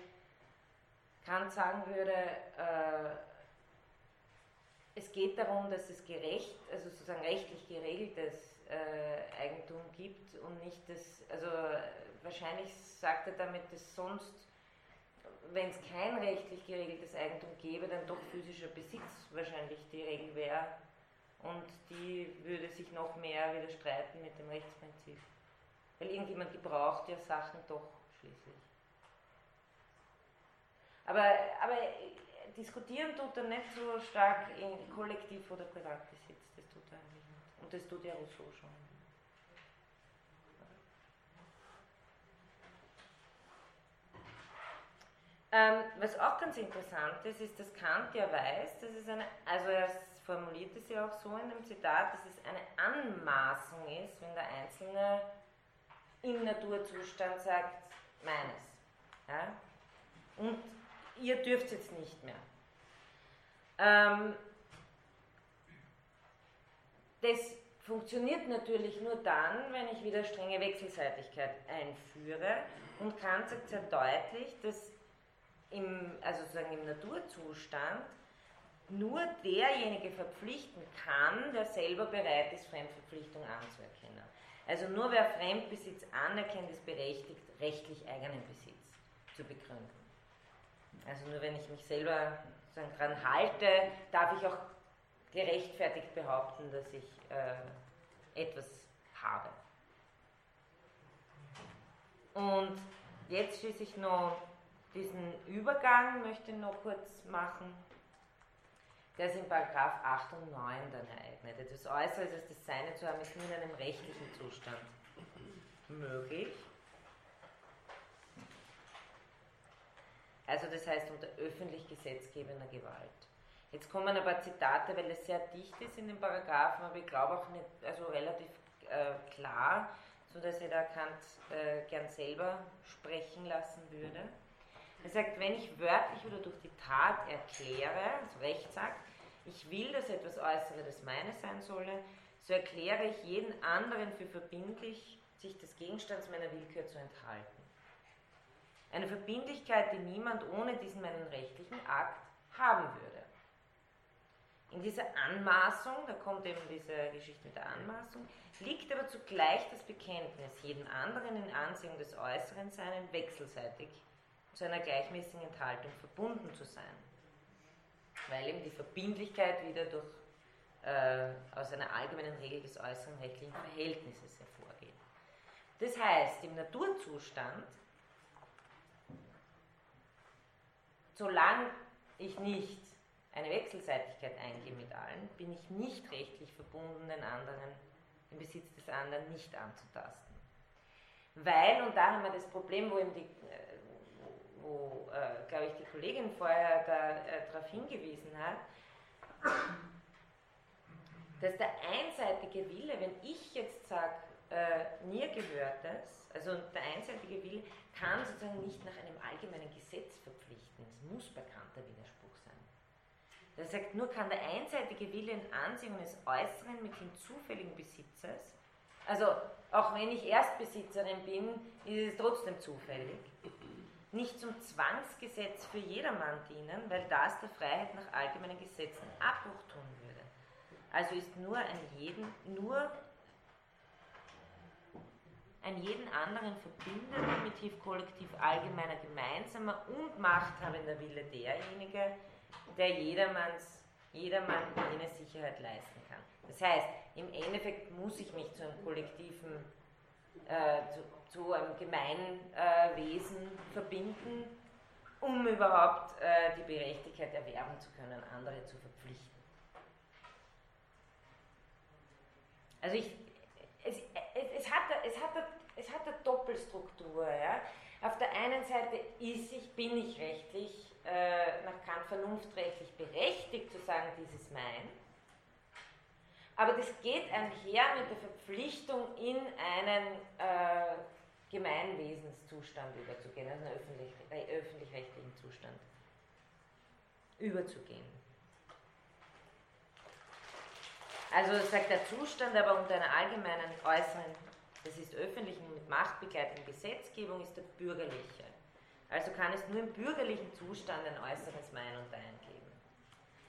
Kant sagen würde, äh, es geht darum, dass es gerecht, also sozusagen rechtlich geregeltes äh, Eigentum gibt und nicht das, also wahrscheinlich sagt er damit, dass sonst, wenn es kein rechtlich geregeltes Eigentum gäbe, dann doch physischer Besitz wahrscheinlich die Regel wäre und die würde sich noch mehr widerstreiten mit dem Rechtsprinzip. Weil irgendjemand gebraucht ja Sachen doch schließlich. Aber, aber diskutieren tut er nicht so stark in Kollektiv- oder Privatbesitz, das tut er eigentlich nicht. Und das tut ja Rousseau schon. Ähm, was auch ganz interessant ist, ist, dass Kant ja weiß, dass es eine, also er formuliert es ja auch so in dem Zitat, dass es eine Anmaßung ist, wenn der Einzelne im Naturzustand sagt, meines. Ja? Und ihr dürft es jetzt nicht mehr. Ähm, das funktioniert natürlich nur dann, wenn ich wieder strenge Wechselseitigkeit einführe. Und Kant sagt sehr deutlich, dass im, also sozusagen im Naturzustand nur derjenige verpflichten kann, der selber bereit ist, Fremdverpflichtung anzuerkennen. Also nur wer Fremdbesitz anerkennt, ist berechtigt, rechtlich eigenen Besitz zu begründen. Also nur wenn ich mich selber daran halte, darf ich auch gerechtfertigt behaupten, dass ich äh, etwas habe. Und jetzt schließlich noch diesen Übergang möchte ich noch kurz machen der ist in Paragraph 8 und 9 dann ereignet. Etwas Äußeres als das Seine zu haben, ist nur in einem rechtlichen Zustand möglich. Also das heißt unter öffentlich gesetzgebender Gewalt. Jetzt kommen ein paar Zitate, weil es sehr dicht ist in den Paragraphen, aber ich glaube auch nicht, also relativ äh, klar sodass er da Kant äh, gern selber sprechen lassen würde. Er sagt, wenn ich wörtlich oder durch die Tat erkläre, also Recht sagt, ich will, dass etwas Äußere das meine sein solle, so erkläre ich jeden anderen für verbindlich, sich des Gegenstands meiner Willkür zu enthalten. Eine Verbindlichkeit, die niemand ohne diesen meinen rechtlichen Akt haben würde. In dieser Anmaßung, da kommt eben diese Geschichte mit der Anmaßung, liegt aber zugleich das Bekenntnis, jeden anderen in Ansehung des Äußeren seinen wechselseitig zu einer gleichmäßigen Enthaltung verbunden zu sein. Weil eben die Verbindlichkeit wieder durch, äh, aus einer allgemeinen Regel des äußeren rechtlichen Verhältnisses hervorgeht. Das heißt, im Naturzustand, solange ich nicht eine Wechselseitigkeit eingehe mit allen, bin ich nicht rechtlich verbunden, den anderen, den Besitz des anderen nicht anzutasten. Weil, und da haben wir das Problem, wo eben die, äh, wo, äh, glaube ich, die Kollegin vorher äh, darauf hingewiesen hat, dass der einseitige Wille, wenn ich jetzt sage, äh, mir gehört das, also der einseitige Wille kann sozusagen nicht nach einem allgemeinen Gesetz verpflichten. Es muss bekannter Widerspruch sein. Das sagt, nur kann der einseitige Wille in Ansehung des Äußeren mit dem zufälligen Besitzers, also auch wenn ich Erstbesitzerin bin, ist es trotzdem zufällig, nicht zum Zwangsgesetz für jedermann dienen, weil das der Freiheit nach allgemeinen Gesetzen Abbruch tun würde. Also ist nur ein jeden, nur ein jeden anderen verbindender, primitiv kollektiv allgemeiner, gemeinsamer und machthabender Wille derjenige, der jedermanns, jedermann jene Sicherheit leisten kann. Das heißt, im Endeffekt muss ich mich zu einem kollektiven, äh, zu, zu einem Gemeinwesen verbinden, um überhaupt äh, die Berechtigkeit erwerben zu können, andere zu verpflichten. Also ich, es, es, es, hat, es, hat, es hat eine Doppelstruktur. Ja? Auf der einen Seite ist ich, bin ich rechtlich, äh, nach Kant vernunftrechtlich berechtigt zu sagen, dies ist mein. Aber das geht einher mit der Verpflichtung, in einen äh, Gemeinwesenszustand überzugehen, also einen öffentlich, äh, öffentlich-rechtlichen Zustand überzugehen. Also sagt der Zustand aber unter einer allgemeinen äußeren, das ist öffentlichen mit machtbegleitenden Gesetzgebung, ist der bürgerliche. Also kann es nur im bürgerlichen Zustand ein äußeres Mein und Dein geben.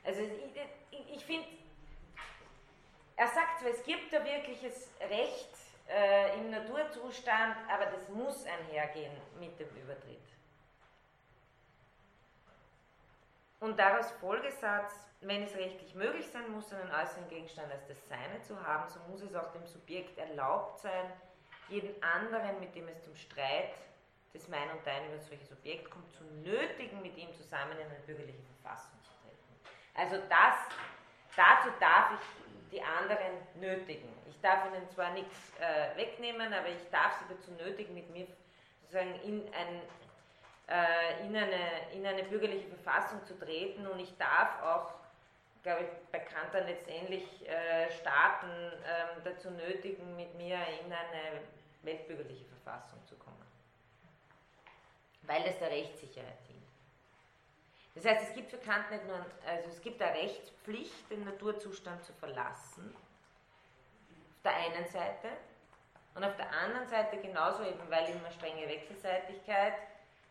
Also ich, ich, ich finde, er sagt zwar, es gibt da wirkliches Recht äh, im Naturzustand, aber das muss einhergehen mit dem Übertritt. Und daraus Folgesatz, wenn es rechtlich möglich sein muss, einen äußeren Gegenstand als das Seine zu haben, so muss es auch dem Subjekt erlaubt sein, jeden anderen, mit dem es zum Streit des Mein und Dein über ein solches Objekt kommt, zu nötigen, mit ihm zusammen in eine bürgerliche Verfassung zu treten. Also das, dazu darf ich die anderen nötigen. Ich darf ihnen zwar nichts äh, wegnehmen, aber ich darf sie dazu nötigen, mit mir sozusagen in ein äh, in, eine, in eine bürgerliche Verfassung zu treten und ich darf auch, glaube ich, bei Kant dann letztendlich äh, Staaten äh, dazu nötigen, mit mir in eine weltbürgerliche Verfassung zu kommen. Weil das der Rechtssicherheit. Das heißt, es gibt für Kant nicht nur, also es gibt eine Rechtspflicht, den Naturzustand zu verlassen, auf der einen Seite, und auf der anderen Seite genauso eben, weil immer strenge Wechselseitigkeit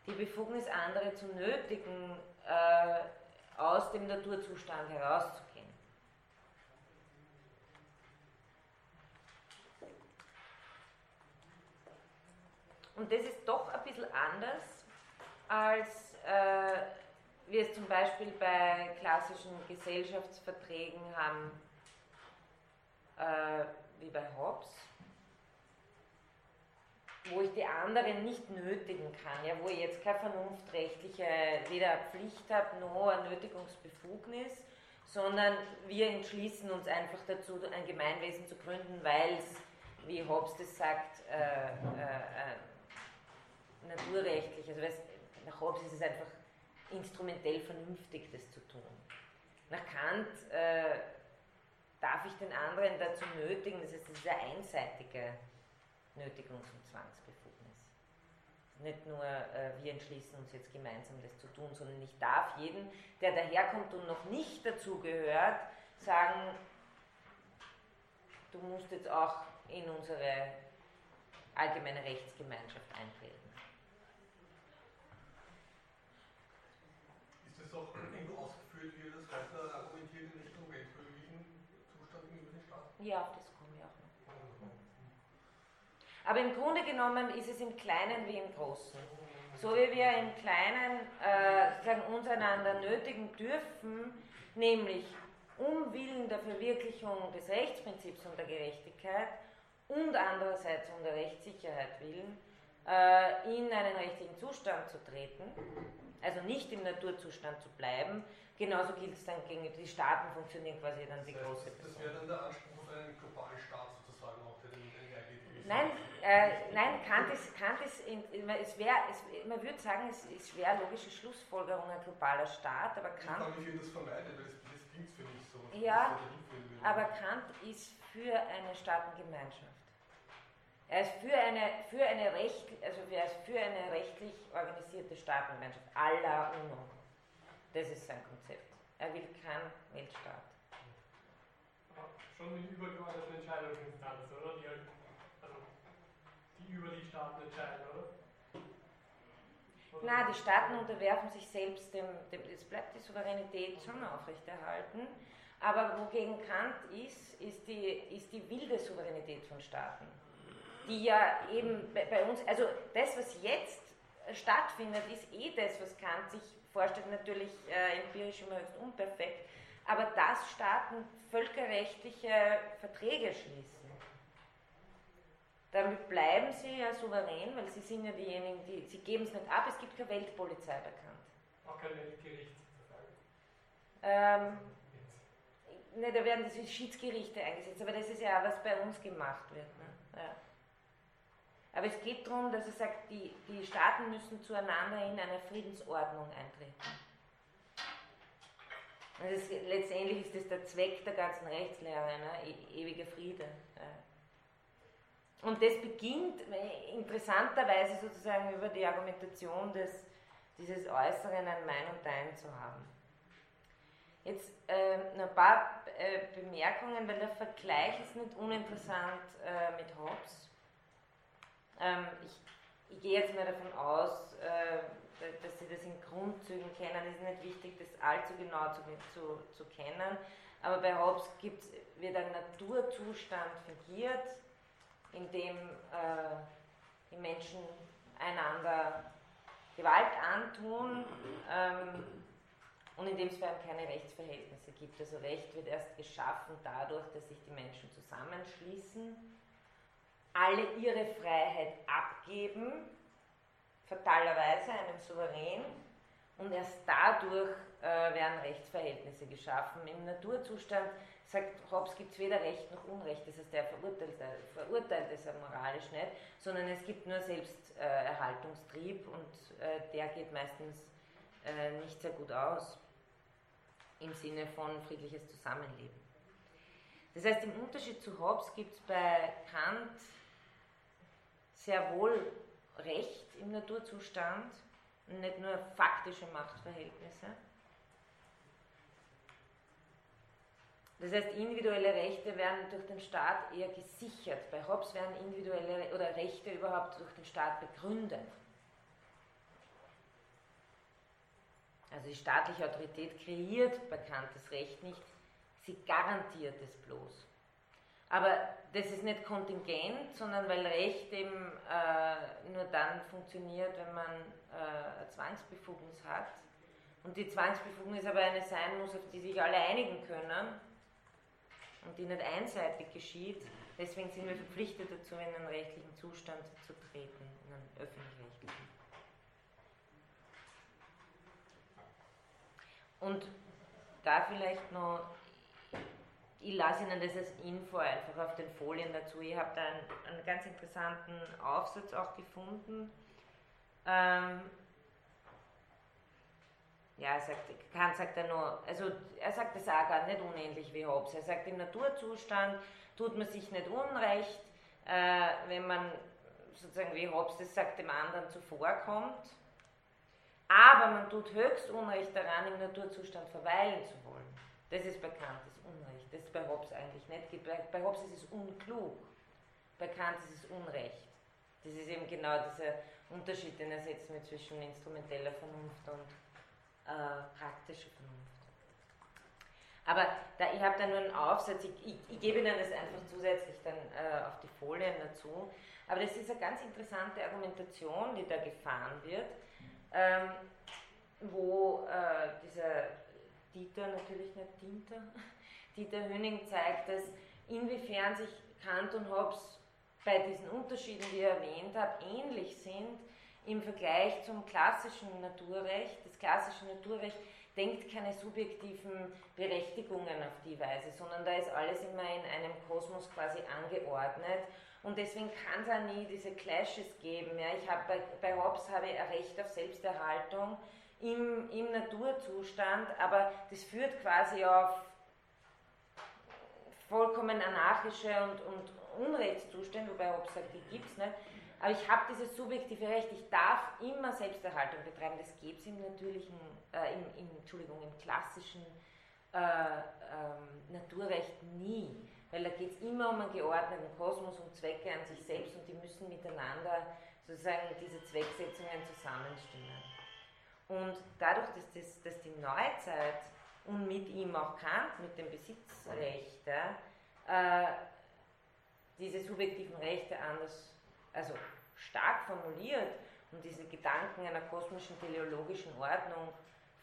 die Befugnis, andere zu nötigen, äh, aus dem Naturzustand herauszugehen. Und das ist doch ein bisschen anders, als äh, wir es zum Beispiel bei klassischen Gesellschaftsverträgen haben, äh, wie bei Hobbes wo ich die anderen nicht nötigen kann, ja, wo ich jetzt keine vernunftrechtliche weder Pflicht habe noch eine Nötigungsbefugnis, sondern wir entschließen uns einfach dazu, ein Gemeinwesen zu gründen, weil es, wie Hobbes das sagt, äh, äh, äh, naturrechtlich, also nach Hobbes ist es einfach instrumentell vernünftig, das zu tun. Nach Kant äh, darf ich den anderen dazu nötigen, das heißt, das ist eine einseitige Nötigungs- und Zwangsbefugnis. Nicht nur, äh, wir entschließen uns jetzt gemeinsam das zu tun, sondern ich darf jeden, der daherkommt und noch nicht dazugehört, sagen, du musst jetzt auch in unsere allgemeine Rechtsgemeinschaft eintreten.
Ist auch irgendwo ausgeführt, wie das weiter argumentiert in Richtung weltbürgerlichen Zustand gegenüber den Staaten?
Ja, auf das komme ich auch noch. Aber im Grunde genommen ist es im Kleinen wie im Großen. So wie wir im Kleinen äh, uns einander nötigen dürfen, nämlich um Willen der Verwirklichung des Rechtsprinzips und der Gerechtigkeit und andererseits um der Rechtssicherheit willen, äh, in einen rechtlichen Zustand zu treten, also nicht im Naturzustand zu bleiben. Genauso gilt es dann gegen die Staaten, funktionieren quasi dann die
Das heißt,
große
Das
Person.
wäre dann der Anspruch auf einen globalen Staat sozusagen auch, der den einhergeht.
Nein, äh, nein, Kant ist, Kant ist in, es wär, es, man würde sagen, es ist schwer logische Schlussfolgerung ein globaler Staat, aber
Ich
Kant,
mich, wie ihr das vermeidet, weil das, das klingt für mich so.
Ja,
das
aber Kant ist für eine Staatengemeinschaft. Er ist für eine, für eine, Recht, also er ist für eine rechtlich organisierte Staatengemeinschaft la UNO. Das ist sein Konzept. Er will keinen Weltstaat.
Aber schon mit übergeordneten Entscheidungsinstanz, oder? Die, halt, also, die über die Staaten entscheiden, oder? oder?
Na, die Staaten unterwerfen sich selbst dem, dem, es bleibt die Souveränität schon aufrechterhalten, aber wogegen Kant ist, ist die, ist die wilde Souveränität von Staaten, die ja eben bei, uns, also das, was jetzt stattfindet, ist eh das, was Kant sich vorstellt, natürlich äh, empirisch immer höchst unperfekt, aber dass Staaten völkerrechtliche Verträge schließen. Damit bleiben sie ja souverän, weil sie sind ja diejenigen, die, sie geben es nicht ab, es gibt keine Weltpolizei bekannt.
Auch kein Weltgericht sozusagen.
Ähm, ne, da werden diese Schiedsgerichte eingesetzt, aber das ist ja auch, was bei uns gemacht wird. Ne? Ja. Aber es geht darum, dass er sagt, die, die Staaten müssen zueinander in eine Friedensordnung eintreten. Und das, letztendlich ist das der Zweck der ganzen Rechtslehre, ne? e ewiger Friede. Ja. Und das beginnt äh, interessanterweise sozusagen über die Argumentation des, dieses Äußeren ein Mein und Dein zu haben. Jetzt äh, noch ein paar äh, Bemerkungen, weil der Vergleich ist nicht uninteressant äh, mit Hobbes. Ähm, ich, ich gehe jetzt mal davon aus, äh, dass Sie das in Grundzügen kennen. Es ist nicht wichtig, das allzu genau zu, zu, zu kennen. Aber bei Hobbes gibt's, wird ein Naturzustand fingiert, in dem äh, die Menschen einander Gewalt antun ähm, und in dem es vor allem keine Rechtsverhältnisse gibt. Also Recht wird erst geschaffen dadurch, dass sich die Menschen zusammenschließen, alle ihre Freiheit abgeben, fatalerweise einem Souverän, und erst dadurch äh, werden Rechtsverhältnisse geschaffen. Im Naturzustand sagt Hobbes, gibt es weder Recht noch Unrecht, das heißt, er verurteilt, verurteilt es ja moralisch nicht, sondern es gibt nur Selbsterhaltungstrieb und äh, der geht meistens äh, nicht sehr gut aus im Sinne von friedliches Zusammenleben. Das heißt, im Unterschied zu Hobbes gibt es bei Kant sehr wohl Recht im Naturzustand und nicht nur faktische Machtverhältnisse. Das heißt, individuelle Rechte werden durch den Staat eher gesichert. Bei Hobbes werden individuelle oder Rechte überhaupt durch den Staat begründet. Also die staatliche Autorität kreiert bekanntes Recht nicht, sie garantiert es bloß. Aber das ist nicht kontingent, sondern weil Recht eben äh, nur dann funktioniert, wenn man äh, eine Zwangsbefugnis hat. Und die Zwangsbefugnis aber eine sein muss, auf die sich alle einigen können und die nicht einseitig geschieht. Deswegen sind wir verpflichtet dazu, in einen rechtlichen Zustand zu treten, in einen öffentlich-rechtlichen. Und da vielleicht noch, ich lasse Ihnen das als Info einfach auf den Folien dazu. Ich habe da einen, einen, ganz interessanten Aufsatz auch gefunden. Ähm, ja, er sagt, Kant sagt er nur, also er sagt es auch gar nicht unähnlich wie Hobbes. Er sagt, im Naturzustand tut man sich nicht unrecht, äh, wenn man sozusagen, wie Hobbes das sagt, dem anderen zuvorkommt. Aber man tut höchst Unrecht daran, im Naturzustand verweilen zu wollen. Das ist bei Kant das bei Hobbes eigentlich nicht. Bei, bei Hobbes ist es unklug. Bei Kant ist es Unrecht. Das ist eben genau dieser Unterschied, den er setzt mit zwischen instrumenteller Vernunft und äh, praktischer Vernunft. Aber da, ich habe da nur einen Aufsatz, ich, ich, ich, gebe Ihnen das einfach zusätzlich dann äh, auf die Folien dazu. Aber das ist eine ganz interessante Argumentation, die da gefahren wird, ähm, wo äh, dieser Dieter, natürlich nicht Dieter, Dieter Höning zeigt, dass inwiefern sich Kant und Hobbes bei diesen Unterschieden, die ich erwähnt habe, ähnlich sind im Vergleich zum klassischen Naturrecht. Das klassische Naturrecht denkt keine subjektiven Berechtigungen auf die Weise, sondern da ist alles immer in einem Kosmos quasi angeordnet und deswegen kann es auch nie diese Clashes geben. Ja. Ich habe bei, bei Hobbes habe ich ein Recht auf Selbsterhaltung im, im Naturzustand, aber das führt quasi auf vollkommen anarchische und, und Unrechtszustände, wobei Hobbes sagt, die gibt es nicht. Aber ich habe dieses subjektive Recht, ich darf immer Selbsterhaltung betreiben. Das gibt es im natürlichen, äh, im, im, Entschuldigung, im klassischen äh, ähm, Naturrecht nie. Weil da geht es immer um einen geordneten Kosmos, um Zwecke an sich selbst und die müssen miteinander sozusagen diese Zwecksetzungen zusammenstimmen. Und dadurch, dass, das, dass die Neuzeit und mit ihm auch Kant, mit dem Besitzrecht, äh, diese subjektiven Rechte anders also stark formuliert und diese Gedanken einer kosmischen teleologischen Ordnung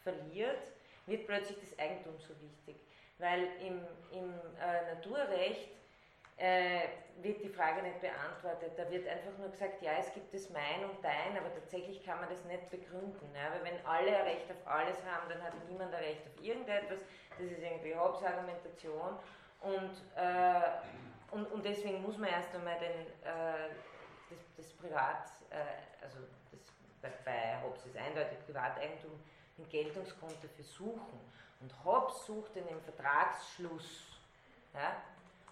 verliert, wird plötzlich das Eigentum so wichtig. Weil im, im äh, Naturrecht äh, wird die Frage nicht beantwortet. Da wird einfach nur gesagt, ja, es gibt das Mein und Dein, aber tatsächlich kann man das nicht begründen. Ja? Weil wenn alle ein Recht auf alles haben, dann hat niemand ein Recht auf irgendetwas. Das ist irgendwie Hobbes Argumentation. Und, äh, und, und deswegen muss man erst einmal den, äh, das, das Privat, äh, also das, bei, bei Hobbes ist eindeutig Privateigentum, den Geltungsgrund dafür suchen. Und Hobbes sucht in dem Vertragsschluss. Ja?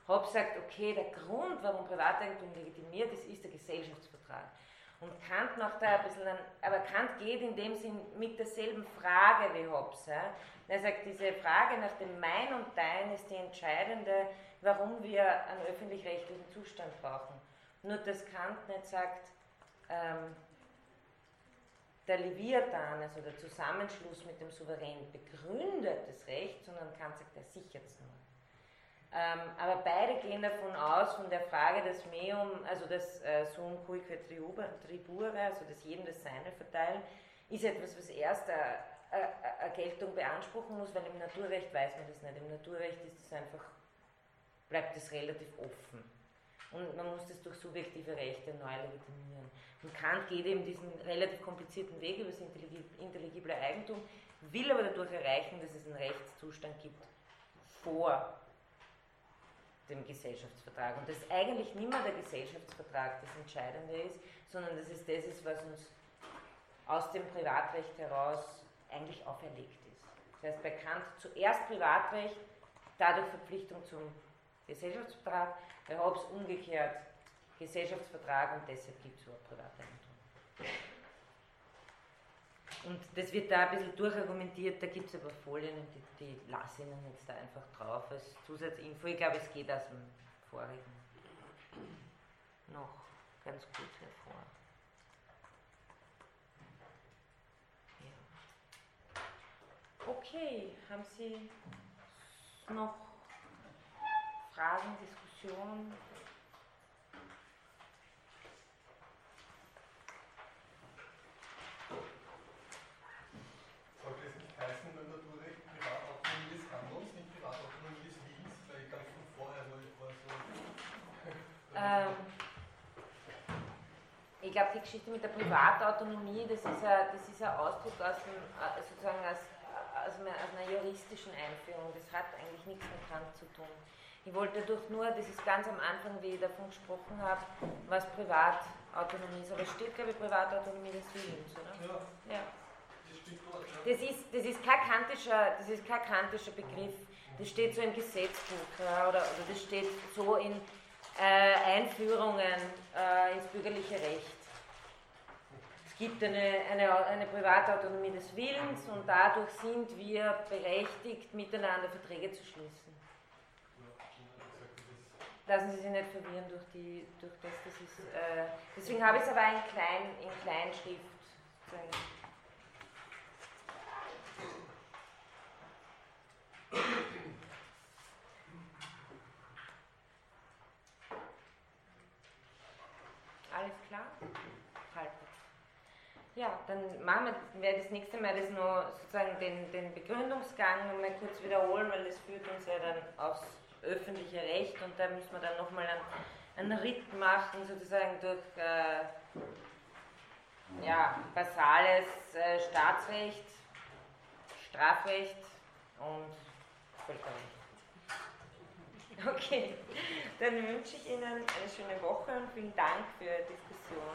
Hobbes sagt, okay, der Grund, warum Privateigentum legitimiert ist, ist der Gesellschaftsvertrag. Und Kant macht da ein bisschen, an, aber Kant geht in dem Sinn mit derselben Frage wie Hobbes. Ja? Er sagt, diese Frage nach dem Mein und Dein ist die entscheidende, warum wir einen öffentlich-rechtlichen Zustand brauchen. Nur dass Kant nicht sagt, ähm, der Leviathan, also der Zusammenschluss mit dem Souverän, begründet das Recht, sondern Kant sagt, er sichert es nur. Ähm, aber beide gehen davon aus, von der Frage des Meum, also das äh, Sum cuique tribure, also das jedem das Seine verteilen, ist etwas, was erst eine Geltung beanspruchen muss, weil im Naturrecht weiß man das nicht. Im Naturrecht ist es einfach, bleibt es relativ offen. Und man muss das durch subjektive Rechte neu legitimieren. Und Kant geht eben diesen relativ komplizierten Weg über das intelligible Eigentum, will aber dadurch erreichen, dass es einen Rechtszustand gibt vor dem Gesellschaftsvertrag. Und dass eigentlich nicht mehr der Gesellschaftsvertrag das Entscheidende ist, sondern dass es das ist, was uns aus dem Privatrecht heraus eigentlich auferlegt ist. Das heißt bei Kant zuerst Privatrecht, dadurch Verpflichtung zum Gesellschaftsvertrag, bei Hobbes umgekehrt Gesellschaftsvertrag und deshalb gibt es überhaupt Privateigentum. Und das wird da ein bisschen durchargumentiert, da gibt es aber Folien, die, die lasse ich Ihnen jetzt da einfach drauf als Zusatzinfo. Ich glaube, es geht aus dem vorigen noch ganz gut hervor. Ja. Okay, haben Sie noch Fragen, Diskussionen? Ähm, ich glaube, die Geschichte mit der Privatautonomie, das ist ein, das ist ein Ausdruck aus, dem, äh, sozusagen aus, aus, einer, aus einer juristischen Einführung. Das hat eigentlich nichts mit Kant zu tun. Ich wollte dadurch nur, das ist ganz am Anfang, wie ich davon gesprochen habe, was Privatautonomie ist. Aber es steht, glaube ich, Privatautonomie des Willens, oder? Ja. ja. Das ist, das, ist kein kantischer, das ist kein kantischer Begriff. Das steht so im Gesetzbuch ja, oder, oder das steht so in äh, Einführungen äh, ins bürgerliche Recht. Es gibt eine, eine, eine private Autonomie des Willens und dadurch sind wir berechtigt, miteinander Verträge zu schließen. Lassen Sie sich nicht verwirren durch, die, durch das. das ist, äh, deswegen habe ich es aber in, klein, in Kleinschrift. Sozusagen. Alles klar? Halt. Ja, dann machen wir, werde das nächste Mal das nur sozusagen den, den Begründungsgang nochmal kurz wiederholen, weil das führt uns ja dann aufs öffentliche Recht und da müssen wir dann nochmal einen, einen Ritt machen, sozusagen durch äh, ja, basales äh, Staatsrecht, Strafrecht und Völkerrecht. Okay, dann wünsche ich Ihnen eine schöne Woche und vielen Dank für Diskussion